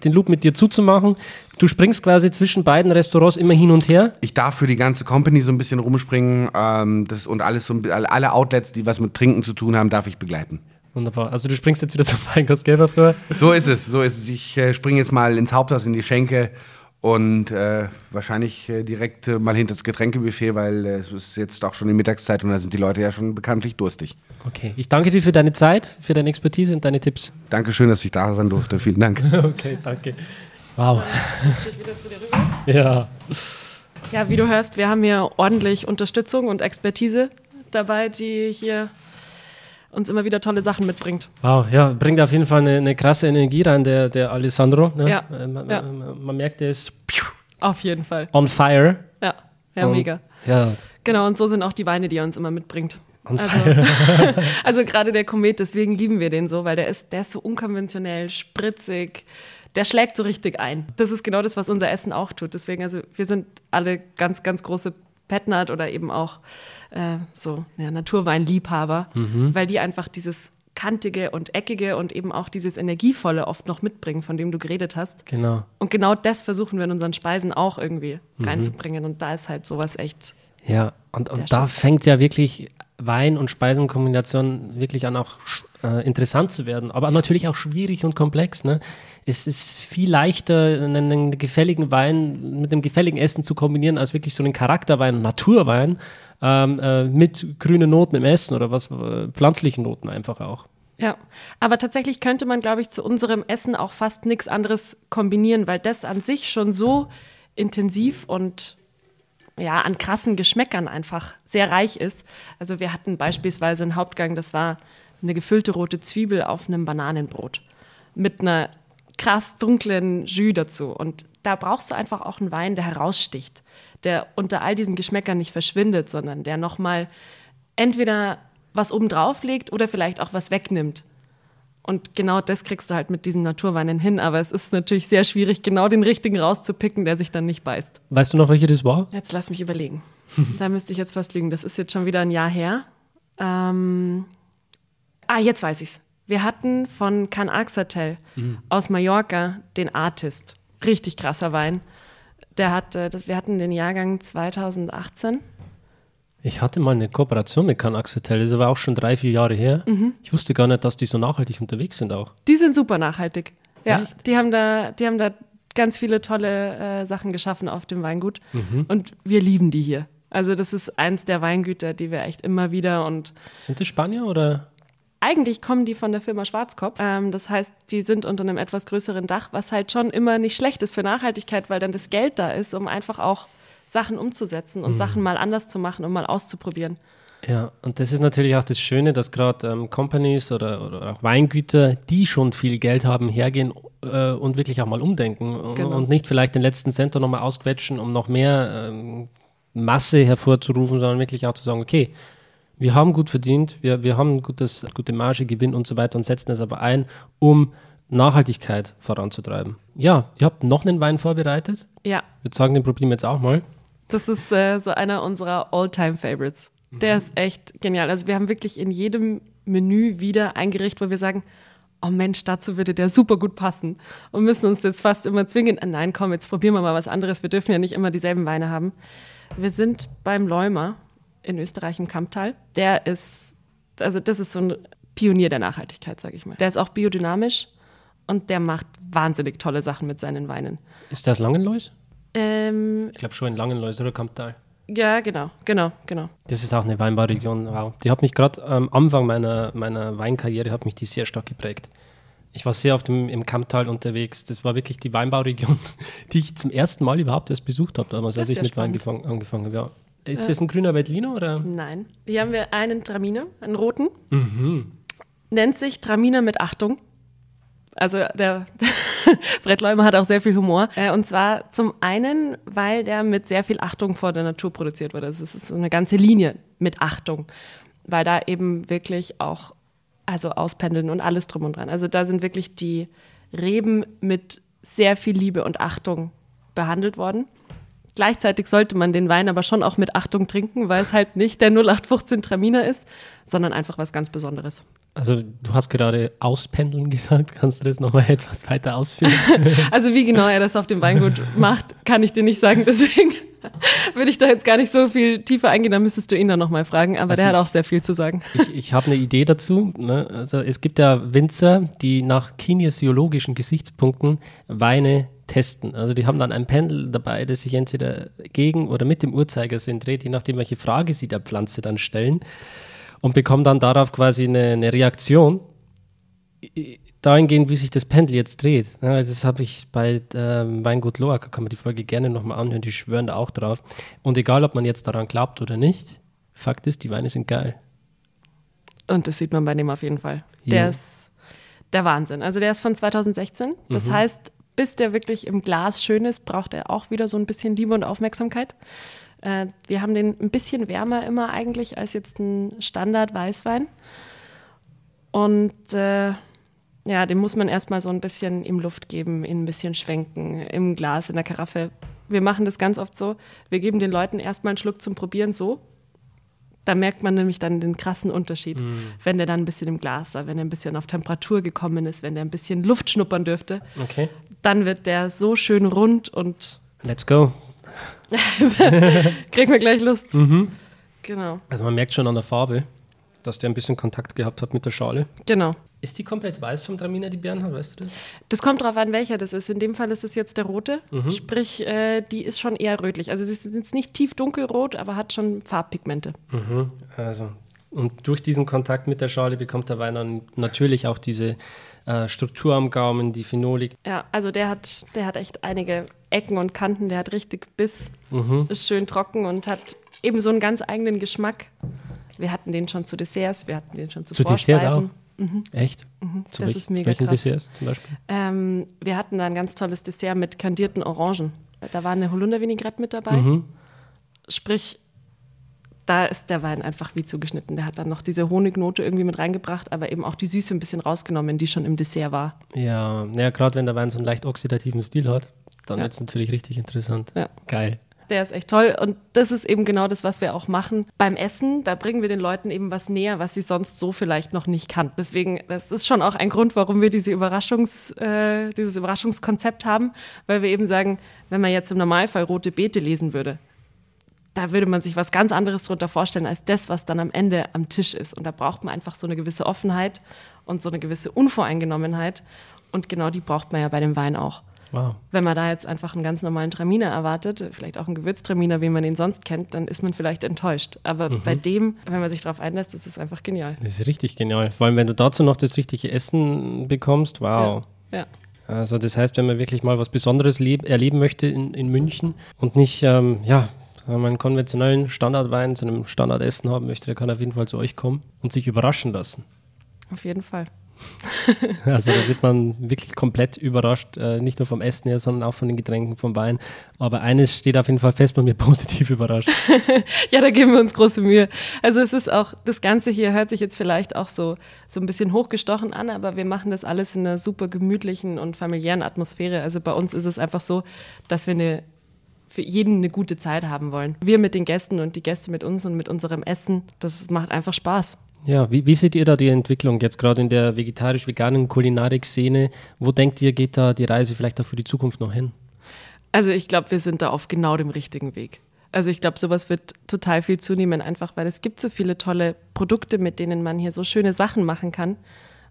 den Loop mit dir zuzumachen. Du springst quasi zwischen beiden Restaurants immer hin und her. Ich darf für die ganze Company so ein bisschen rumspringen ähm, das, und alles so, alle Outlets, die was mit Trinken zu tun haben, darf ich begleiten. Wunderbar. Also du springst jetzt wieder zum [LAUGHS] Feinkostgeber für. So ist es, so ist es. Ich äh, springe jetzt mal ins Haupthaus in die Schenke und äh, wahrscheinlich äh, direkt äh, mal hinter das Getränkebuffet, weil äh, es ist jetzt auch schon die Mittagszeit und da sind die Leute ja schon bekanntlich durstig. Okay, ich danke dir für deine Zeit, für deine Expertise und deine Tipps. Dankeschön, dass ich da sein durfte. Vielen Dank. [LAUGHS] okay, danke. Wow. Ja. Ja, wie du hörst, wir haben hier ordentlich Unterstützung und Expertise dabei, die hier uns immer wieder tolle Sachen mitbringt. Wow, ja, bringt auf jeden Fall eine, eine krasse Energie rein, der, der Alessandro. Ne? Ja, äh, man, ja. Man, man, merkt, der ist auf jeden Fall on fire. Ja, ja, und, mega. Ja. Genau, und so sind auch die Weine, die er uns immer mitbringt. Also, [LAUGHS] also gerade der Komet, deswegen lieben wir den so, weil der ist, der ist so unkonventionell, spritzig, der schlägt so richtig ein. Das ist genau das, was unser Essen auch tut. Deswegen, also wir sind alle ganz, ganz große Petnat oder eben auch äh, so ja, Naturweinliebhaber, mhm. weil die einfach dieses kantige und eckige und eben auch dieses energievolle oft noch mitbringen, von dem du geredet hast. Genau. Und genau das versuchen wir in unseren Speisen auch irgendwie mhm. reinzubringen. Und da ist halt sowas echt. Ja, und, und da fängt ja wirklich Wein- und Speisenkombination wirklich an, auch äh, interessant zu werden. Aber natürlich auch schwierig und komplex. Ne? Es ist viel leichter, einen, einen gefälligen Wein mit einem gefälligen Essen zu kombinieren, als wirklich so einen Charakterwein, Naturwein ähm, äh, mit grünen Noten im Essen oder was, äh, pflanzlichen Noten einfach auch. Ja, aber tatsächlich könnte man, glaube ich, zu unserem Essen auch fast nichts anderes kombinieren, weil das an sich schon so intensiv und ja, an krassen Geschmäckern einfach sehr reich ist. Also wir hatten beispielsweise einen Hauptgang, das war eine gefüllte rote Zwiebel auf einem Bananenbrot mit einer krass dunklen Jus dazu. Und da brauchst du einfach auch einen Wein, der heraussticht der unter all diesen Geschmäckern nicht verschwindet, sondern der nochmal entweder was obendrauf legt oder vielleicht auch was wegnimmt. Und genau das kriegst du halt mit diesen Naturweinen hin. Aber es ist natürlich sehr schwierig, genau den richtigen rauszupicken, der sich dann nicht beißt. Weißt du noch, welche das war? Jetzt lass mich überlegen. [LAUGHS] da müsste ich jetzt fast lügen. Das ist jetzt schon wieder ein Jahr her. Ähm ah, jetzt weiß ich's. Wir hatten von Can Axatel mhm. aus Mallorca den Artist. Richtig krasser Wein. Der hat, äh, das, wir hatten den Jahrgang 2018. Ich hatte mal eine Kooperation mit Can Axetel, das war auch schon drei, vier Jahre her. Mhm. Ich wusste gar nicht, dass die so nachhaltig unterwegs sind auch. Die sind super nachhaltig. Ja, Echt? die haben da, die haben da ganz viele tolle äh, Sachen geschaffen auf dem Weingut mhm. und wir lieben die hier. Also das ist eins der Weingüter, die wir echt immer wieder und sind das Spanier oder? eigentlich kommen die von der Firma Schwarzkopf. Ähm, das heißt, die sind unter einem etwas größeren Dach, was halt schon immer nicht schlecht ist für Nachhaltigkeit, weil dann das Geld da ist, um einfach auch Sachen umzusetzen und mhm. Sachen mal anders zu machen und mal auszuprobieren. Ja, und das ist natürlich auch das Schöne, dass gerade ähm, Companies oder, oder, auch Weingüter, die schon viel Geld haben, hergehen äh, und wirklich auch mal umdenken genau. und nicht vielleicht den letzten Center nochmal ausquetschen, um noch mehr ähm, Masse hervorzurufen, sondern wirklich auch zu sagen, okay, wir haben gut verdient, wir, wir haben gutes, gute Marge, Gewinn und so weiter und setzen es aber ein, um Nachhaltigkeit voranzutreiben. Ja, ihr habt noch einen Wein vorbereitet. Ja. Wir zeigen den Problem jetzt auch mal. Das ist äh, so einer unserer All-Time-Favorites. Der ist echt genial. Also wir haben wirklich in jedem Menü wieder ein Gericht, wo wir sagen, oh Mensch, dazu würde der super gut passen und müssen uns jetzt fast immer zwingen, nein, komm, jetzt probieren wir mal was anderes. Wir dürfen ja nicht immer dieselben Weine haben. Wir sind beim Leumer in Österreich im Kamptal. Der ist, also das ist so ein Pionier der Nachhaltigkeit, sage ich mal. Der ist auch biodynamisch und der macht wahnsinnig tolle Sachen mit seinen Weinen. Ist das Langenlois? Ähm, ich glaube schon in Langenlois oder Kamptal. Ja, genau, genau, genau. Das ist auch eine Weinbauregion, wow. Die hat mich gerade am Anfang meiner, meiner Weinkarriere, hat mich die sehr stark geprägt. Ich war sehr auf dem, im Kamptal unterwegs. Das war wirklich die Weinbauregion, [LAUGHS] die ich zum ersten Mal überhaupt erst besucht habe, damals, als ich mit spannend. Wein angefangen habe. Ja. Ist ja. das ein grüner Veltlino oder? Nein. Hier haben wir einen Traminer, einen roten. Mhm. Nennt sich Traminer mit Achtung. Also der [LAUGHS] Brett Leumer hat auch sehr viel Humor. Äh, und zwar zum einen, weil der mit sehr viel Achtung vor der Natur produziert wurde. Also es ist so eine ganze Linie mit Achtung, weil da eben wirklich auch, also auspendeln und alles drum und dran. Also da sind wirklich die Reben mit sehr viel Liebe und Achtung behandelt worden. Gleichzeitig sollte man den Wein aber schon auch mit Achtung trinken, weil es halt nicht der 0815 Traminer ist, sondern einfach was ganz Besonderes. Also du hast gerade auspendeln gesagt. [LAUGHS] Kannst du das nochmal etwas weiter ausführen? [LAUGHS] also wie genau er das auf dem Weingut macht, kann ich dir nicht sagen. Deswegen [LAUGHS] würde ich da jetzt gar nicht so viel tiefer eingehen. Da müsstest du ihn dann nochmal fragen. Aber also der ich, hat auch sehr viel zu sagen. Ich, ich habe eine Idee dazu. Ne? Also es gibt ja Winzer, die nach kinesiologischen Gesichtspunkten Weine testen. Also die haben dann ein Pendel dabei, das sich entweder gegen oder mit dem Uhrzeigersinn dreht, je nachdem, welche Frage sie der Pflanze dann stellen und bekomme dann darauf quasi eine, eine Reaktion dahingehend, wie sich das Pendel jetzt dreht. Ja, das habe ich bei ähm, Weingut Loacker, kann man die Folge gerne nochmal anhören, die schwören da auch drauf. Und egal, ob man jetzt daran glaubt oder nicht, Fakt ist, die Weine sind geil. Und das sieht man bei dem auf jeden Fall. Der ja. ist der Wahnsinn. Also der ist von 2016. Das mhm. heißt, bis der wirklich im Glas schön ist, braucht er auch wieder so ein bisschen Liebe und Aufmerksamkeit. Äh, wir haben den ein bisschen wärmer immer eigentlich als jetzt ein Standard-Weißwein. Und äh, ja, dem muss man erstmal so ein bisschen ihm Luft geben, ihn ein bisschen schwenken, im Glas, in der Karaffe. Wir machen das ganz oft so. Wir geben den Leuten erstmal einen Schluck zum Probieren so. Da merkt man nämlich dann den krassen Unterschied, mm. wenn der dann ein bisschen im Glas war, wenn er ein bisschen auf Temperatur gekommen ist, wenn der ein bisschen Luft schnuppern dürfte. Okay. Dann wird der so schön rund und. Let's go. [LAUGHS] Kriegen wir gleich Lust. Mhm. Genau. Also man merkt schon an der Farbe, dass der ein bisschen Kontakt gehabt hat mit der Schale. Genau. Ist die komplett weiß vom Traminer, die Bernhard, weißt du das? Das kommt darauf an, welcher das ist. In dem Fall ist es jetzt der rote. Mhm. Sprich, äh, die ist schon eher rötlich. Also sie ist jetzt nicht tief dunkelrot, aber hat schon Farbpigmente. Mhm. Also, und durch diesen Kontakt mit der Schale bekommt der Wein dann natürlich auch diese äh, Struktur am Gaumen, die Phenolik. Ja, also der hat, der hat echt einige Ecken und Kanten, der hat richtig Biss, mhm. ist schön trocken und hat eben so einen ganz eigenen Geschmack. Wir hatten den schon zu Desserts, wir hatten den schon zu, zu Vorspeisen. Desserts auch? Mhm. Echt? Mhm. das welch, ist mega welchen krass. Desserts zum Beispiel? Ähm, wir hatten da ein ganz tolles Dessert mit kandierten Orangen. Da war eine Holunder-Vinaigrette mit dabei. Mhm. Sprich, da ist der Wein einfach wie zugeschnitten. Der hat dann noch diese Honignote irgendwie mit reingebracht, aber eben auch die Süße ein bisschen rausgenommen, die schon im Dessert war. Ja, ja gerade wenn der Wein so einen leicht oxidativen Stil hat, dann ja. wird es natürlich richtig interessant. Ja. Geil. Der ist echt toll. Und das ist eben genau das, was wir auch machen. Beim Essen, da bringen wir den Leuten eben was näher, was sie sonst so vielleicht noch nicht kannten. Deswegen, das ist schon auch ein Grund, warum wir diese Überraschungs, äh, dieses Überraschungskonzept haben, weil wir eben sagen, wenn man jetzt im Normalfall rote Beete lesen würde, da würde man sich was ganz anderes darunter vorstellen als das, was dann am Ende am Tisch ist. Und da braucht man einfach so eine gewisse Offenheit und so eine gewisse Unvoreingenommenheit. Und genau die braucht man ja bei dem Wein auch. Wow. Wenn man da jetzt einfach einen ganz normalen Traminer erwartet, vielleicht auch einen Gewürztraminer, wie man ihn sonst kennt, dann ist man vielleicht enttäuscht. Aber mhm. bei dem, wenn man sich darauf einlässt, ist es einfach genial. Das ist richtig genial. Vor allem, wenn du dazu noch das richtige Essen bekommst, wow. Ja. ja. Also das heißt, wenn man wirklich mal was Besonderes erleben möchte in, in München und nicht, ähm, ja, wenn man einen konventionellen Standardwein zu einem Standardessen haben möchte, der kann auf jeden Fall zu euch kommen und sich überraschen lassen. Auf jeden Fall. [LAUGHS] [LAUGHS] also da wird man wirklich komplett überrascht, äh, nicht nur vom Essen her, sondern auch von den Getränken, vom Wein. Aber eines steht auf jeden Fall fest, man wird [LAUGHS] positiv überrascht. ja, da geben wir uns große Mühe. Also es ist auch, das Ganze hier hört sich jetzt vielleicht auch so, so ein bisschen hochgestochen an, aber wir machen das alles in einer super gemütlichen und familiären Atmosphäre. Also bei uns ist es einfach so, dass wir eine für jeden eine gute Zeit haben wollen. Wir mit den Gästen und die Gäste mit uns und mit unserem Essen, das macht einfach Spaß. Ja, wie, wie seht ihr da die Entwicklung jetzt gerade in der vegetarisch-veganen Kulinarik-Szene? Wo denkt ihr, geht da die Reise vielleicht auch für die Zukunft noch hin? Also ich glaube, wir sind da auf genau dem richtigen Weg. Also ich glaube, sowas wird total viel zunehmen, einfach weil es gibt so viele tolle Produkte, mit denen man hier so schöne Sachen machen kann.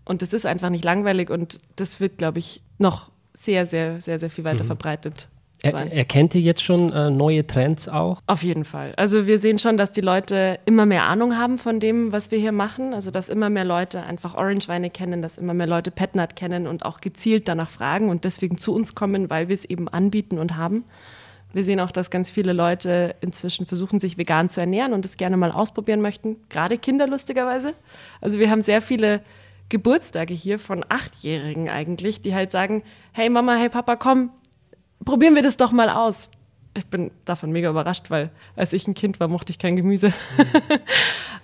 Und das ist einfach nicht langweilig und das wird, glaube ich, noch sehr, sehr, sehr, sehr viel weiter mhm. verbreitet sein. Er, erkennt ihr jetzt schon äh, neue Trends auch? Auf jeden Fall. Also wir sehen schon, dass die Leute immer mehr Ahnung haben von dem, was wir hier machen. Also dass immer mehr Leute einfach Orange-Weine kennen, dass immer mehr Leute Petnat kennen und auch gezielt danach fragen und deswegen zu uns kommen, weil wir es eben anbieten und haben. Wir sehen auch, dass ganz viele Leute inzwischen versuchen, sich vegan zu ernähren und es gerne mal ausprobieren möchten. Gerade Kinder lustigerweise. Also wir haben sehr viele Geburtstage hier von Achtjährigen eigentlich, die halt sagen, hey Mama, hey Papa, komm, probieren wir das doch mal aus. Ich bin davon mega überrascht, weil als ich ein Kind war, mochte ich kein Gemüse. Mhm. [LAUGHS]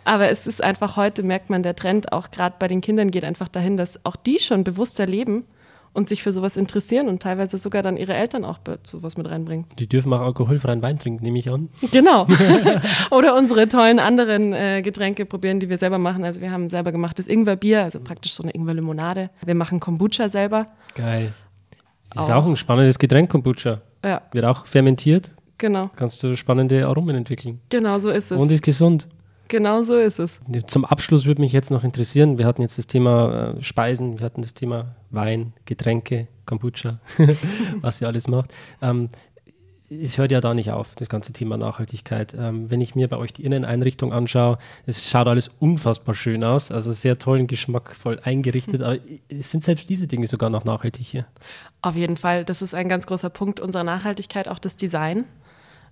Aber es ist einfach heute, merkt man, der Trend auch gerade bei den Kindern geht einfach dahin, dass auch die schon bewusster leben und sich für sowas interessieren und teilweise sogar dann ihre Eltern auch sowas mit reinbringen. Die dürfen auch alkoholfreien Wein trinken, nehme ich an. Genau. [LAUGHS] Oder unsere tollen anderen äh, Getränke probieren, die wir selber machen. Also wir haben selber gemachtes Ingwerbier, also praktisch so eine Ingwerlimonade. Wir machen Kombucha selber. Geil. Das ist auch, ein spannendes Getränk, Kombucha. Ja. Wird auch fermentiert. Genau. Kannst du spannende Aromen entwickeln. Genau so ist es. Und ist gesund. Genau so ist es. Zum Abschluss würde mich jetzt noch interessieren, wir hatten jetzt das Thema äh, Speisen, wir hatten das Thema Wein, Getränke, Kombucha, [LAUGHS] was ihr alles macht. Ähm, es hört ja da nicht auf, das ganze Thema Nachhaltigkeit. Ähm, wenn ich mir bei euch die Inneneinrichtung anschaue, es schaut alles unfassbar schön aus, also sehr toll und geschmackvoll eingerichtet, [LAUGHS] aber sind selbst diese Dinge sogar noch nachhaltig hier. Auf jeden Fall, das ist ein ganz großer Punkt unserer Nachhaltigkeit, auch das Design.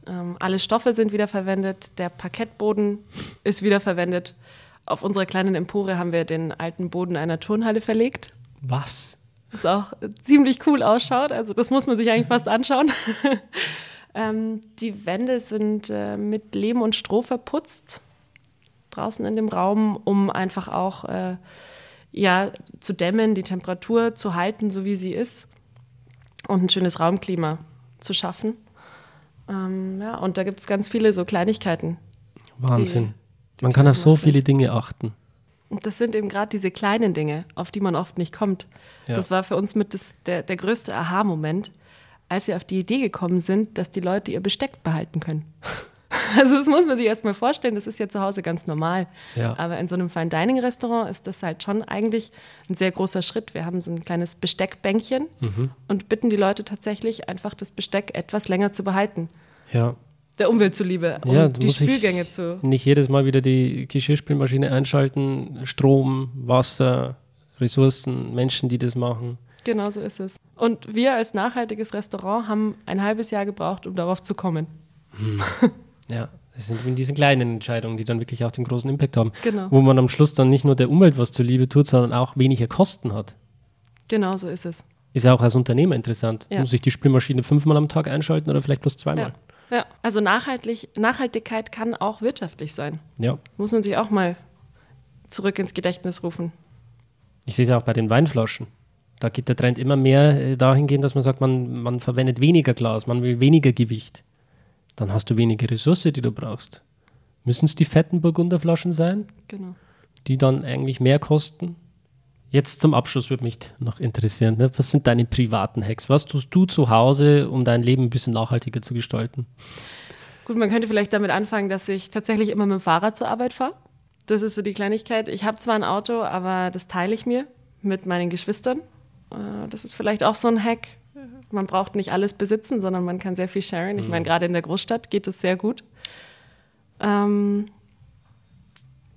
Ähm, alle Stoffe sind wiederverwendet, der Parkettboden ist wiederverwendet. Auf unserer kleinen Empore haben wir den alten Boden einer Turnhalle verlegt. Was? Was auch ziemlich cool ausschaut, also das muss man sich eigentlich fast anschauen. [LAUGHS] Ähm, die Wände sind äh, mit Lehm und Stroh verputzt draußen in dem Raum, um einfach auch äh, ja, zu dämmen, die Temperatur zu halten, so wie sie ist und ein schönes Raumklima zu schaffen. Ähm, ja, und da gibt es ganz viele so Kleinigkeiten. Wahnsinn. Die, die man kann auf so viele Dinge achten. Und das sind eben gerade diese kleinen Dinge, auf die man oft nicht kommt. Ja. Das war für uns mit das, der, der größte Aha-Moment, als wir auf die Idee gekommen sind, dass die Leute ihr Besteck behalten können. [LAUGHS] Also das muss man sich erstmal vorstellen, das ist ja zu Hause ganz normal. Ja. Aber in so einem Fine Dining Restaurant ist das halt schon eigentlich ein sehr großer Schritt. Wir haben so ein kleines Besteckbänkchen mhm. und bitten die Leute tatsächlich einfach das Besteck etwas länger zu behalten. Ja. Der Umwelt zuliebe und ja, die Spülgänge zu. Nicht jedes Mal wieder die Geschirrspülmaschine einschalten, Strom, Wasser, Ressourcen, Menschen, die das machen. Genau so ist es. Und wir als nachhaltiges Restaurant haben ein halbes Jahr gebraucht, um darauf zu kommen. Hm. [LAUGHS] Ja, das sind eben diese kleinen Entscheidungen, die dann wirklich auch den großen Impact haben. Genau. Wo man am Schluss dann nicht nur der Umwelt was zuliebe tut, sondern auch weniger Kosten hat. Genau so ist es. Ist ja auch als Unternehmer interessant. Ja. Muss ich die Spülmaschine fünfmal am Tag einschalten oder vielleicht bloß zweimal? Ja, ja. also nachhaltig, Nachhaltigkeit kann auch wirtschaftlich sein. Ja. Muss man sich auch mal zurück ins Gedächtnis rufen. Ich sehe es ja auch bei den Weinflaschen. Da geht der Trend immer mehr äh, dahingehend, dass man sagt, man, man verwendet weniger Glas, man will weniger Gewicht. Dann hast du weniger Ressource, die du brauchst. Müssen es die fetten Burgunderflaschen sein? Genau. Die dann eigentlich mehr kosten? Jetzt zum Abschluss würde mich noch interessieren, ne? was sind deine privaten Hacks? Was tust du zu Hause, um dein Leben ein bisschen nachhaltiger zu gestalten? Gut, man könnte vielleicht damit anfangen, dass ich tatsächlich immer mit dem Fahrrad zur Arbeit fahre. Das ist so die Kleinigkeit. Ich habe zwar ein Auto, aber das teile ich mir mit meinen Geschwistern. Äh, das ist vielleicht auch so ein Hack. Man braucht nicht alles besitzen, sondern man kann sehr viel sharen. Ich meine, gerade in der Großstadt geht es sehr gut. Ähm,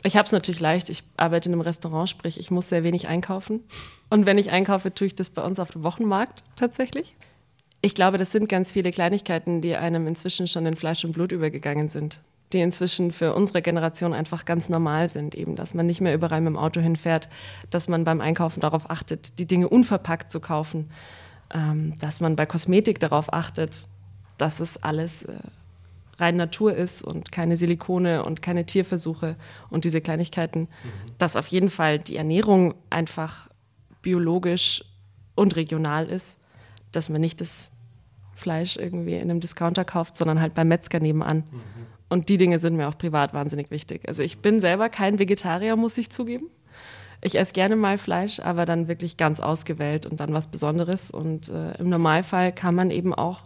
ich habe es natürlich leicht. Ich arbeite in einem Restaurant, sprich, ich muss sehr wenig einkaufen. Und wenn ich einkaufe, tue ich das bei uns auf dem Wochenmarkt tatsächlich. Ich glaube, das sind ganz viele Kleinigkeiten, die einem inzwischen schon in Fleisch und Blut übergegangen sind. Die inzwischen für unsere Generation einfach ganz normal sind. Eben, dass man nicht mehr überall mit dem Auto hinfährt, dass man beim Einkaufen darauf achtet, die Dinge unverpackt zu kaufen, ähm, dass man bei Kosmetik darauf achtet, dass es alles äh, rein Natur ist und keine Silikone und keine Tierversuche und diese Kleinigkeiten, mhm. dass auf jeden Fall die Ernährung einfach biologisch und regional ist, dass man nicht das Fleisch irgendwie in einem Discounter kauft, sondern halt beim Metzger nebenan. Mhm. Und die Dinge sind mir auch privat wahnsinnig wichtig. Also ich bin selber kein Vegetarier, muss ich zugeben. Ich esse gerne mal Fleisch, aber dann wirklich ganz ausgewählt und dann was Besonderes. Und äh, im Normalfall kann man eben auch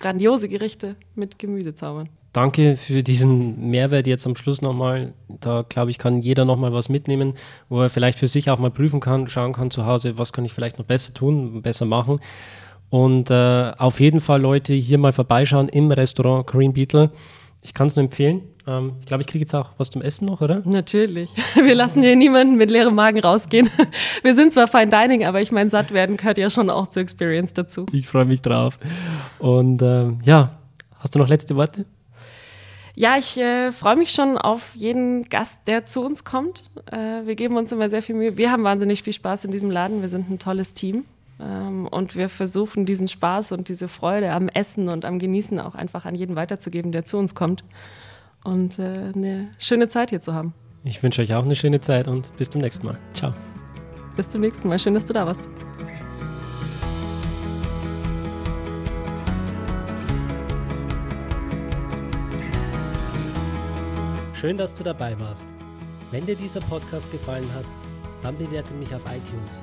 grandiose Gerichte mit Gemüse zaubern. Danke für diesen Mehrwert jetzt am Schluss nochmal. Da glaube ich, kann jeder nochmal was mitnehmen, wo er vielleicht für sich auch mal prüfen kann, schauen kann zu Hause, was kann ich vielleicht noch besser tun, besser machen. Und äh, auf jeden Fall, Leute, hier mal vorbeischauen im Restaurant Green Beetle. Ich kann es nur empfehlen. Ähm, ich glaube, ich kriege jetzt auch was zum Essen noch, oder? Natürlich. [LAUGHS] Wir lassen hier niemanden mit leerem Magen rausgehen. [LAUGHS] Wir sind zwar Fine Dining, aber ich meine, satt werden gehört ja schon auch zur Experience dazu. Ich freue mich drauf. Und ähm, ja, hast du noch letzte Worte? Ja, ich äh, freue mich schon auf jeden Gast, der zu uns kommt. Äh, wir geben uns immer sehr viel Mühe. Wir haben wahnsinnig viel Spaß in diesem Laden. Wir sind ein tolles Team. Ähm, und wir versuchen diesen Spaß und diese Freude am Essen und am Genießen auch einfach an jeden weiterzugeben, der zu uns kommt. Und äh, eine schöne Zeit hier zu haben. Ich wünsche euch auch eine schöne Zeit und bis zum nächsten Mal. Ciao. Bis zum nächsten Mal. Schön, dass du da warst. Schön, dass du dabei warst. Wenn dir dieser Podcast gefallen hat, dann bewerte mich auf iTunes.